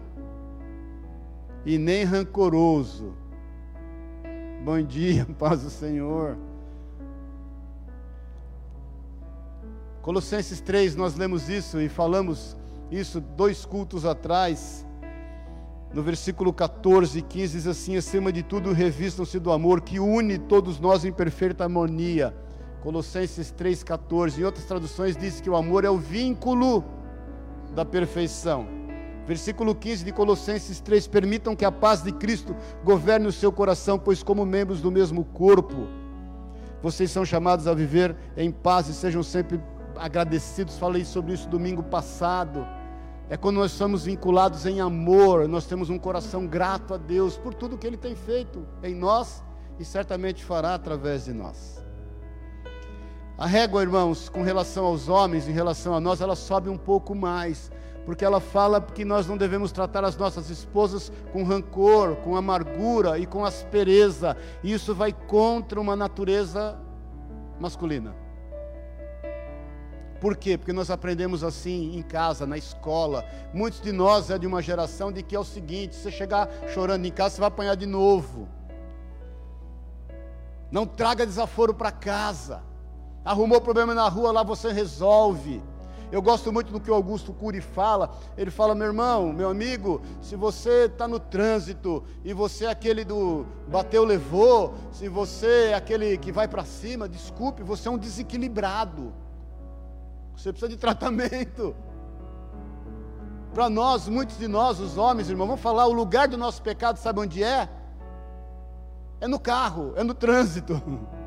e nem rancoroso. Bom dia, paz do Senhor. Colossenses 3, nós lemos isso e falamos isso dois cultos atrás. No versículo 14 e 15 diz assim: acima de tudo, revistam-se do amor que une todos nós em perfeita harmonia. Colossenses 3,14. Em outras traduções diz que o amor é o vínculo da perfeição. Versículo 15 de Colossenses 3: Permitam que a paz de Cristo governe o seu coração, pois, como membros do mesmo corpo, vocês são chamados a viver em paz e sejam sempre agradecidos. Falei sobre isso domingo passado. É quando nós somos vinculados em amor, nós temos um coração grato a Deus por tudo que Ele tem feito em nós e certamente fará através de nós. A régua, irmãos, com relação aos homens, em relação a nós, ela sobe um pouco mais, porque ela fala que nós não devemos tratar as nossas esposas com rancor, com amargura e com aspereza. Isso vai contra uma natureza masculina. Por quê? Porque nós aprendemos assim em casa, na escola. Muitos de nós é de uma geração de que é o seguinte: você chegar chorando em casa, você vai apanhar de novo. Não traga desaforo para casa. Arrumou problema na rua, lá você resolve. Eu gosto muito do que o Augusto Cury fala. Ele fala, meu irmão, meu amigo, se você está no trânsito e você é aquele do bateu, levou, se você é aquele que vai para cima, desculpe, você é um desequilibrado. Você precisa de tratamento. Para nós, muitos de nós, os homens, irmão, vamos falar, o lugar do nosso pecado, sabe onde é? É no carro, é no trânsito.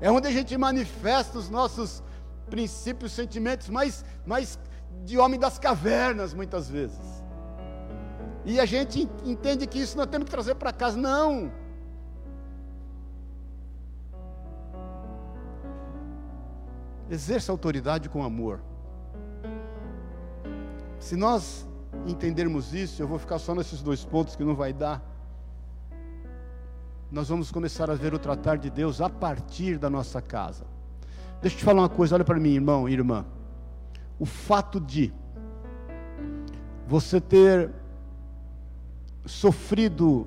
É onde a gente manifesta os nossos princípios, sentimentos mais, mais de homem das cavernas, muitas vezes. E a gente entende que isso nós temos que trazer para casa. Não. Exerça autoridade com amor. Se nós entendermos isso, eu vou ficar só nesses dois pontos que não vai dar. Nós vamos começar a ver o tratar de Deus a partir da nossa casa. Deixa eu te falar uma coisa, olha para mim, irmão e irmã. O fato de você ter sofrido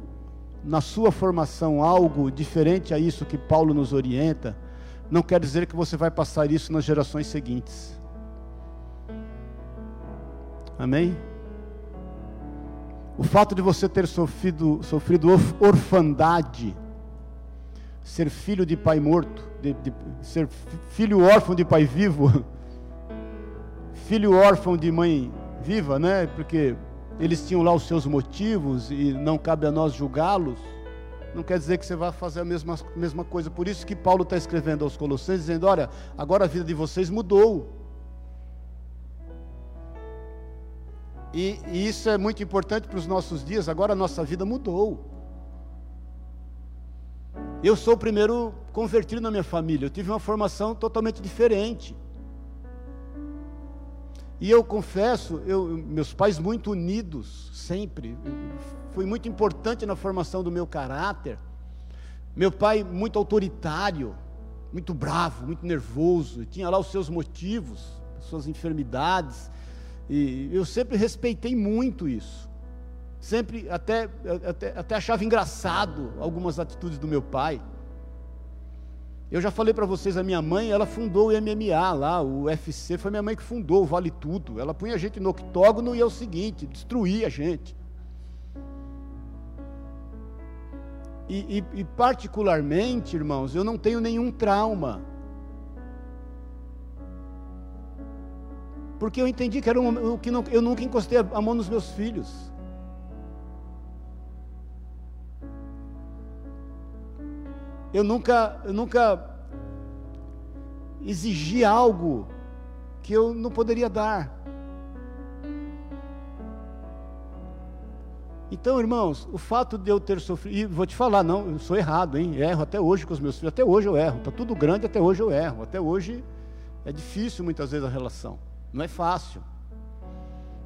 na sua formação algo diferente a isso que Paulo nos orienta, não quer dizer que você vai passar isso nas gerações seguintes. Amém? O fato de você ter sofrido, sofrido orfandade, ser filho de pai morto, de, de, ser filho órfão de pai vivo, filho órfão de mãe viva, né? Porque eles tinham lá os seus motivos e não cabe a nós julgá-los. Não quer dizer que você vai fazer a mesma, mesma coisa. Por isso que Paulo está escrevendo aos Colossenses, dizendo: Olha, agora a vida de vocês mudou. E, e isso é muito importante para os nossos dias, agora a nossa vida mudou. Eu sou o primeiro convertido na minha família, eu tive uma formação totalmente diferente. E eu confesso, eu, meus pais muito unidos, sempre, foi muito importante na formação do meu caráter. Meu pai muito autoritário, muito bravo, muito nervoso, tinha lá os seus motivos, suas enfermidades, e eu sempre respeitei muito isso. Sempre até, até, até achava engraçado algumas atitudes do meu pai. Eu já falei para vocês, a minha mãe, ela fundou o MMA lá, o UFC, foi minha mãe que fundou o Vale Tudo. Ela punha a gente no octógono e é o seguinte, destruía a gente. E, e, e particularmente, irmãos, eu não tenho nenhum trauma Porque eu entendi que era um, que não, eu nunca encostei a mão nos meus filhos. Eu nunca, eu nunca exigi algo que eu não poderia dar. Então, irmãos, o fato de eu ter sofrido, e vou te falar, não, eu sou errado, hein? Erro até hoje com os meus filhos, até hoje eu erro. Está tudo grande, até hoje eu erro. Até hoje é difícil muitas vezes a relação. Não é fácil.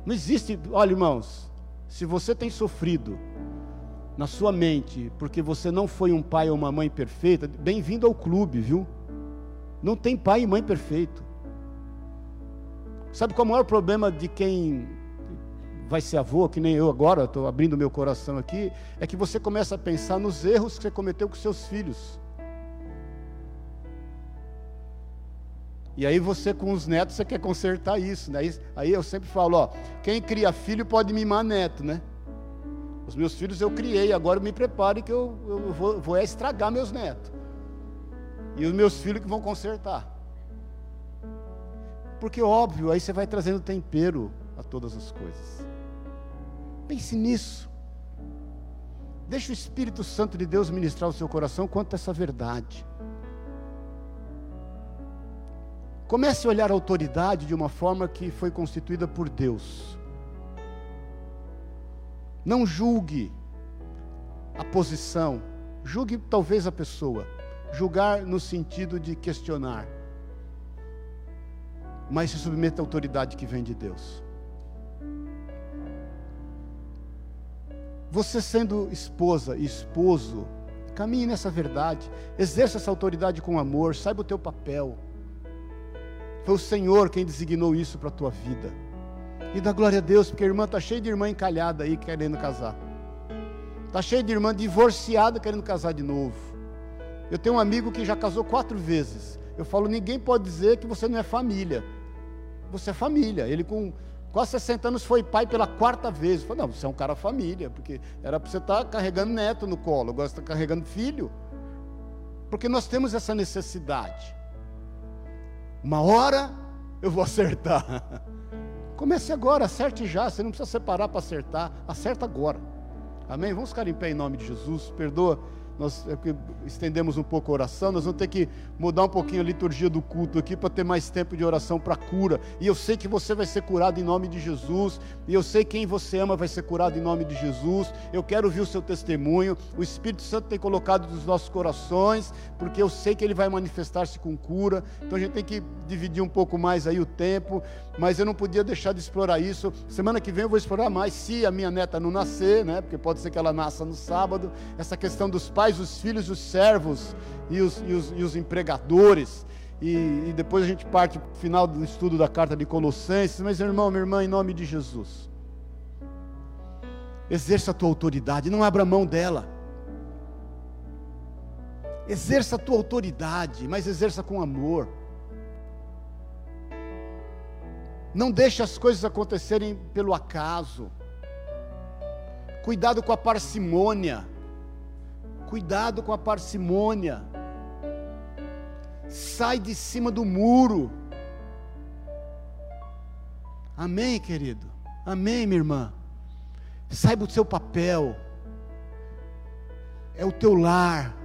Não existe, olha irmãos, se você tem sofrido na sua mente porque você não foi um pai ou uma mãe perfeita, bem-vindo ao clube, viu? Não tem pai e mãe perfeito. Sabe qual é o maior problema de quem vai ser avô, que nem eu agora, estou abrindo meu coração aqui, é que você começa a pensar nos erros que você cometeu com seus filhos. E aí você com os netos você quer consertar isso, né? Aí eu sempre falo, ó, quem cria filho pode mimar neto, né? Os meus filhos eu criei, agora me prepare que eu, eu vou, vou estragar meus netos. E os meus filhos que vão consertar. Porque óbvio, aí você vai trazendo tempero a todas as coisas. Pense nisso. Deixa o Espírito Santo de Deus ministrar o seu coração quanto a essa verdade. Comece a olhar a autoridade de uma forma que foi constituída por Deus. Não julgue a posição, julgue talvez a pessoa. Julgar no sentido de questionar. Mas se submeta à autoridade que vem de Deus. Você sendo esposa e esposo, caminhe nessa verdade, exerça essa autoridade com amor, saiba o teu papel. Foi o Senhor quem designou isso para a tua vida. E dá glória a Deus, porque a irmã está cheia de irmã encalhada aí querendo casar. Está cheia de irmã divorciada querendo casar de novo. Eu tenho um amigo que já casou quatro vezes. Eu falo, ninguém pode dizer que você não é família. Você é família. Ele com quase 60 anos foi pai pela quarta vez. Eu falei, não, você é um cara família, porque era para você estar tá carregando neto no colo, agora você está carregando filho. Porque nós temos essa necessidade. Uma hora eu vou acertar. Comece agora, acerte já. Você não precisa separar para acertar. Acerta agora. Amém? Vamos ficar em pé em nome de Jesus. Perdoa nós é estendemos um pouco a oração, nós vamos ter que mudar um pouquinho a liturgia do culto aqui para ter mais tempo de oração para cura. E eu sei que você vai ser curado em nome de Jesus, e eu sei quem você ama vai ser curado em nome de Jesus. Eu quero ouvir o seu testemunho. O Espírito Santo tem colocado nos nossos corações, porque eu sei que ele vai manifestar-se com cura. Então a gente tem que dividir um pouco mais aí o tempo, mas eu não podia deixar de explorar isso. Semana que vem eu vou explorar mais, se a minha neta não nascer, né? Porque pode ser que ela nasça no sábado, essa questão dos pais pais, os filhos, os servos e os, e os, e os empregadores. E, e, depois a gente parte para o final do estudo da carta de Colossenses. Mas, irmão, minha irmã, em nome de Jesus, exerça a tua autoridade, não abra mão dela. Exerça a tua autoridade, mas exerça com amor. Não deixe as coisas acontecerem pelo acaso. Cuidado com a parcimônia. Cuidado com a parcimônia. Sai de cima do muro. Amém, querido? Amém, minha irmã? Saiba o seu papel. É o teu lar.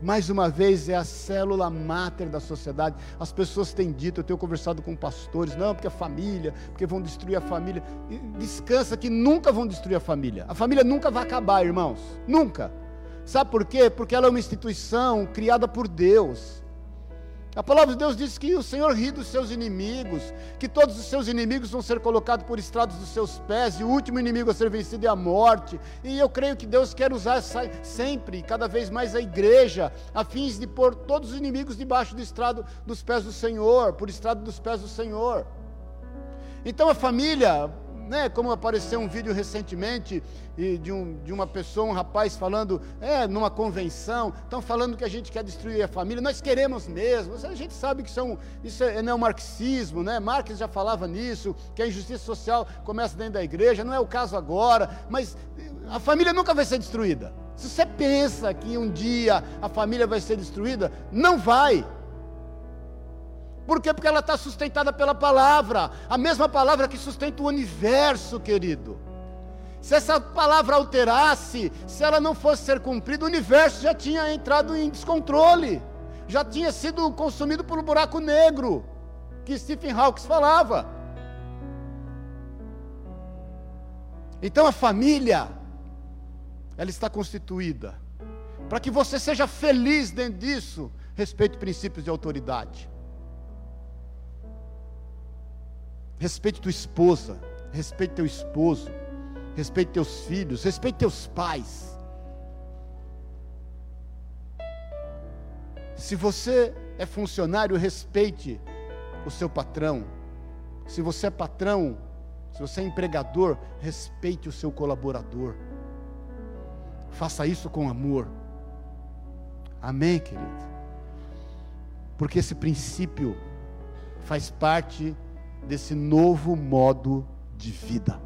Mais uma vez, é a célula máter da sociedade. As pessoas têm dito, eu tenho conversado com pastores, não, porque a família, porque vão destruir a família. Descansa que nunca vão destruir a família. A família nunca vai acabar, irmãos. Nunca. Sabe por quê? Porque ela é uma instituição criada por Deus. A palavra de Deus diz que o Senhor ri dos seus inimigos, que todos os seus inimigos vão ser colocados por estrados dos seus pés, e o último inimigo a ser vencido é a morte. E eu creio que Deus quer usar sempre, cada vez mais a igreja, a fins de pôr todos os inimigos debaixo do estrado dos pés do Senhor, por estrado dos pés do Senhor. Então a família, né, como apareceu um vídeo recentemente de, um, de uma pessoa, um rapaz falando, é, numa convenção, estão falando que a gente quer destruir a família, nós queremos mesmo, a gente sabe que são, isso é neomarxismo, né? Marx já falava nisso, que a injustiça social começa dentro da igreja, não é o caso agora, mas a família nunca vai ser destruída. Se você pensa que um dia a família vai ser destruída, não vai. Por quê? Porque ela está sustentada pela palavra, a mesma palavra que sustenta o universo, querido. Se essa palavra alterasse, se ela não fosse ser cumprida, o universo já tinha entrado em descontrole, já tinha sido consumido um buraco negro, que Stephen Hawking falava. Então a família, ela está constituída, para que você seja feliz dentro disso, respeite princípios de autoridade. Respeite tua esposa, respeite teu esposo, respeite teus filhos, respeite teus pais. Se você é funcionário, respeite o seu patrão. Se você é patrão, se você é empregador, respeite o seu colaborador. Faça isso com amor. Amém, querido? Porque esse princípio faz parte desse novo modo de vida.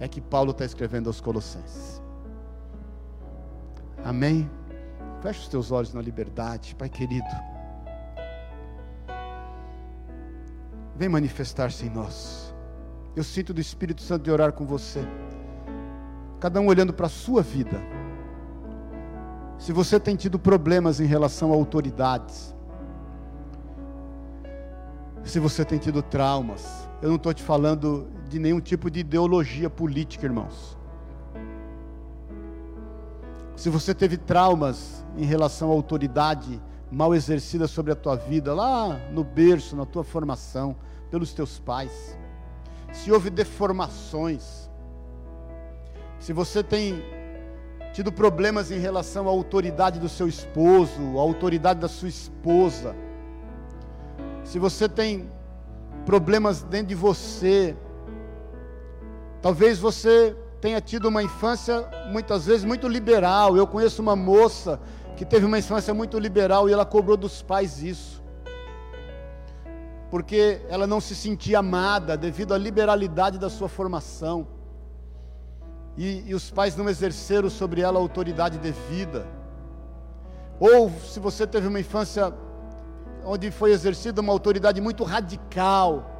É que Paulo está escrevendo aos Colossenses. Amém? Feche os teus olhos na liberdade, Pai querido. Vem manifestar-se em nós. Eu sinto do Espírito Santo de orar com você. Cada um olhando para a sua vida. Se você tem tido problemas em relação a autoridades, se você tem tido traumas, eu não estou te falando de nenhum tipo de ideologia política, irmãos. Se você teve traumas em relação à autoridade mal exercida sobre a tua vida, lá no berço, na tua formação, pelos teus pais, se houve deformações, se você tem tido problemas em relação à autoridade do seu esposo, à autoridade da sua esposa, se você tem problemas dentro de você, talvez você tenha tido uma infância muitas vezes muito liberal. Eu conheço uma moça que teve uma infância muito liberal e ela cobrou dos pais isso. Porque ela não se sentia amada devido à liberalidade da sua formação. E, e os pais não exerceram sobre ela a autoridade devida. Ou se você teve uma infância onde foi exercida uma autoridade muito radical,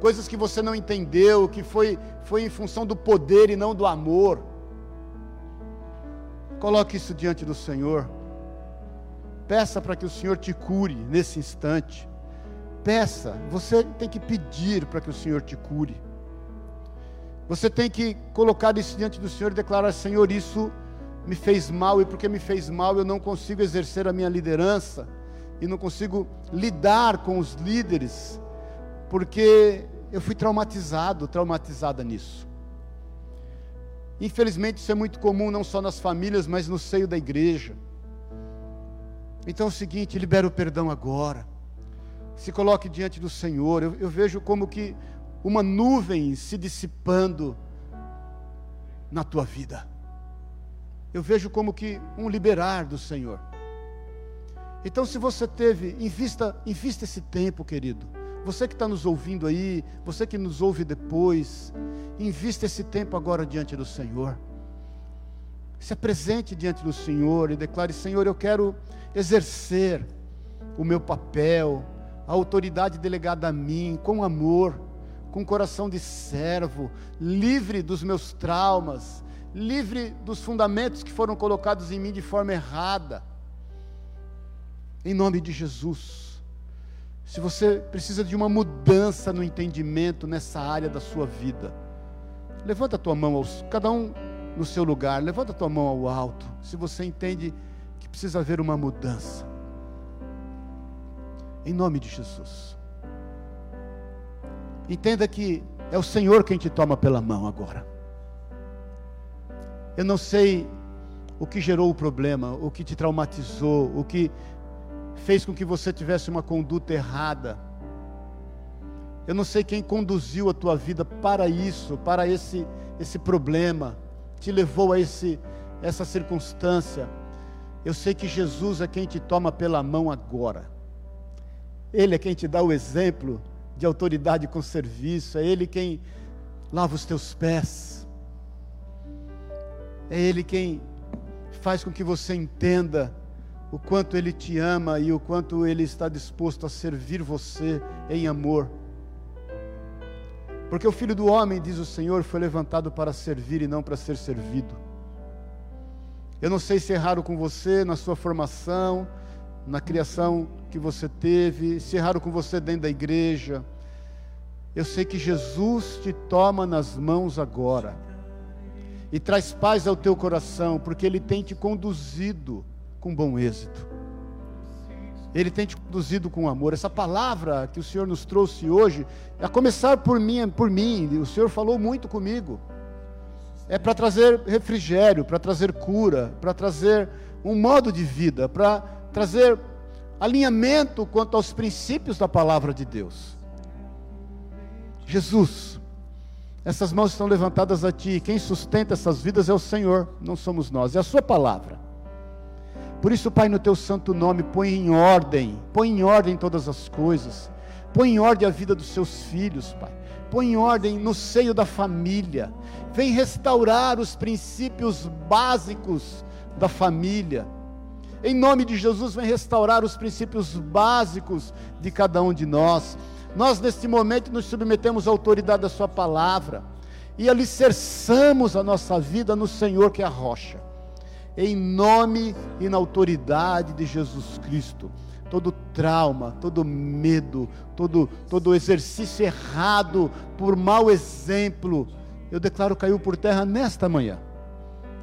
coisas que você não entendeu, que foi, foi em função do poder e não do amor. Coloque isso diante do Senhor. Peça para que o Senhor te cure nesse instante. Peça, você tem que pedir para que o Senhor te cure. Você tem que colocar isso diante do Senhor e declarar: Senhor, isso me fez mal, e porque me fez mal, eu não consigo exercer a minha liderança, e não consigo lidar com os líderes, porque eu fui traumatizado, traumatizada nisso. Infelizmente, isso é muito comum não só nas famílias, mas no seio da igreja. Então é o seguinte: libera o perdão agora. Se coloque diante do Senhor. Eu, eu vejo como que uma nuvem se dissipando na tua vida. Eu vejo como que um liberar do Senhor. Então, se você teve, invista, invista esse tempo, querido. Você que está nos ouvindo aí, você que nos ouve depois, invista esse tempo agora diante do Senhor. Se apresente diante do Senhor e declare: Senhor, eu quero exercer o meu papel, a autoridade delegada a mim, com amor, com coração de servo, livre dos meus traumas, livre dos fundamentos que foram colocados em mim de forma errada. Em nome de Jesus. Se você precisa de uma mudança no entendimento nessa área da sua vida, levanta a tua mão, aos, cada um no seu lugar, levanta a tua mão ao alto. Se você entende que precisa haver uma mudança, em nome de Jesus. Entenda que é o Senhor quem te toma pela mão agora. Eu não sei o que gerou o problema, o que te traumatizou, o que fez com que você tivesse uma conduta errada. Eu não sei quem conduziu a tua vida para isso, para esse esse problema, te levou a esse essa circunstância. Eu sei que Jesus é quem te toma pela mão agora. Ele é quem te dá o exemplo de autoridade com serviço, é Ele quem lava os teus pés, é Ele quem faz com que você entenda o quanto Ele te ama e o quanto Ele está disposto a servir você em amor. Porque o filho do homem, diz o Senhor, foi levantado para servir e não para ser servido. Eu não sei se erraram com você na sua formação, na criação que você teve, se erraram com você dentro da igreja. Eu sei que Jesus te toma nas mãos agora e traz paz ao teu coração, porque Ele tem te conduzido com bom êxito. Ele tem te conduzido com amor. Essa palavra que o Senhor nos trouxe hoje, a começar por mim, por mim, o Senhor falou muito comigo. É para trazer refrigério, para trazer cura, para trazer um modo de vida, para trazer alinhamento quanto aos princípios da palavra de Deus. Jesus, essas mãos estão levantadas a Ti, quem sustenta essas vidas é o Senhor, não somos nós, é a Sua palavra. Por isso, Pai, no Teu santo nome, põe em ordem, põe em ordem todas as coisas, põe em ordem a vida dos Seus filhos, Pai, põe em ordem no seio da família, vem restaurar os princípios básicos da família em nome de Jesus, vem restaurar os princípios básicos de cada um de nós. Nós, neste momento, nos submetemos à autoridade da Sua palavra e alicerçamos a nossa vida no Senhor, que é a rocha. Em nome e na autoridade de Jesus Cristo. Todo trauma, todo medo, todo, todo exercício errado por mau exemplo, eu declaro caiu por terra nesta manhã.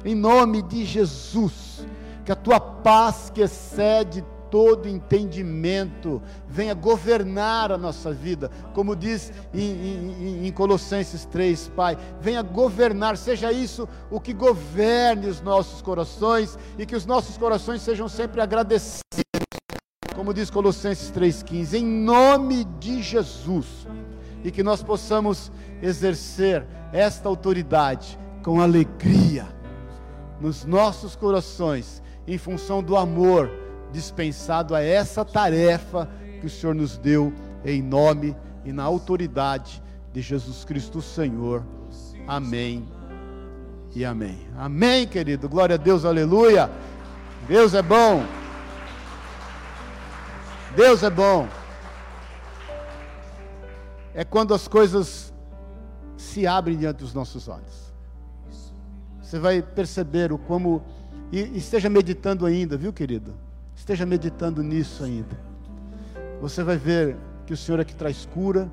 Em nome de Jesus que a tua paz que excede todo entendimento venha governar a nossa vida, como diz em, em, em, Colossenses 3, Pai, venha governar, seja isso o que governe os nossos corações e que os nossos corações sejam sempre agradecidos, como diz Colossenses 3,15, em nome de Jesus, e que nós possamos exercer esta autoridade com alegria nos nossos corações em função do amor dispensado a essa tarefa que o Senhor nos deu em nome e na autoridade de Jesus Cristo Senhor. Amém e amém. Amém, querido. Glória a Deus, aleluia. Deus é bom. Deus é bom. É quando as coisas se abrem diante dos nossos olhos. Você vai perceber o como. E esteja meditando ainda, viu, querido? Esteja meditando nisso ainda. Você vai ver que o Senhor é que traz cura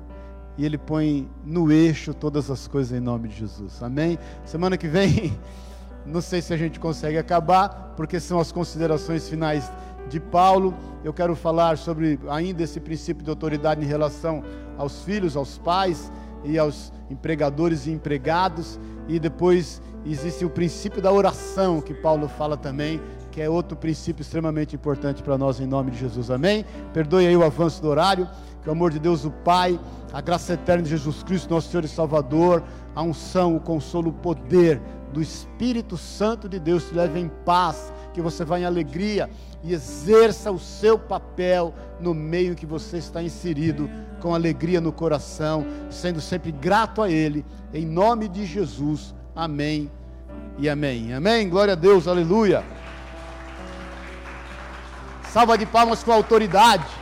e Ele põe no eixo todas as coisas em nome de Jesus. Amém? Semana que vem, não sei se a gente consegue acabar, porque são as considerações finais de Paulo. Eu quero falar sobre ainda esse princípio de autoridade em relação aos filhos, aos pais e aos empregadores e empregados. E depois existe o princípio da oração que Paulo fala também, que é outro princípio extremamente importante para nós em nome de Jesus. Amém? Perdoe aí o avanço do horário. Que o amor de Deus, o Pai, a graça eterna de Jesus Cristo, nosso Senhor e Salvador, a unção, o consolo, o poder do Espírito Santo de Deus te leve em paz, que você vá em alegria e exerça o seu papel no meio que você está inserido, com alegria no coração, sendo sempre grato a Ele, em nome de Jesus. Amém e amém. Amém. Glória a Deus, aleluia. Salva de palmas com autoridade.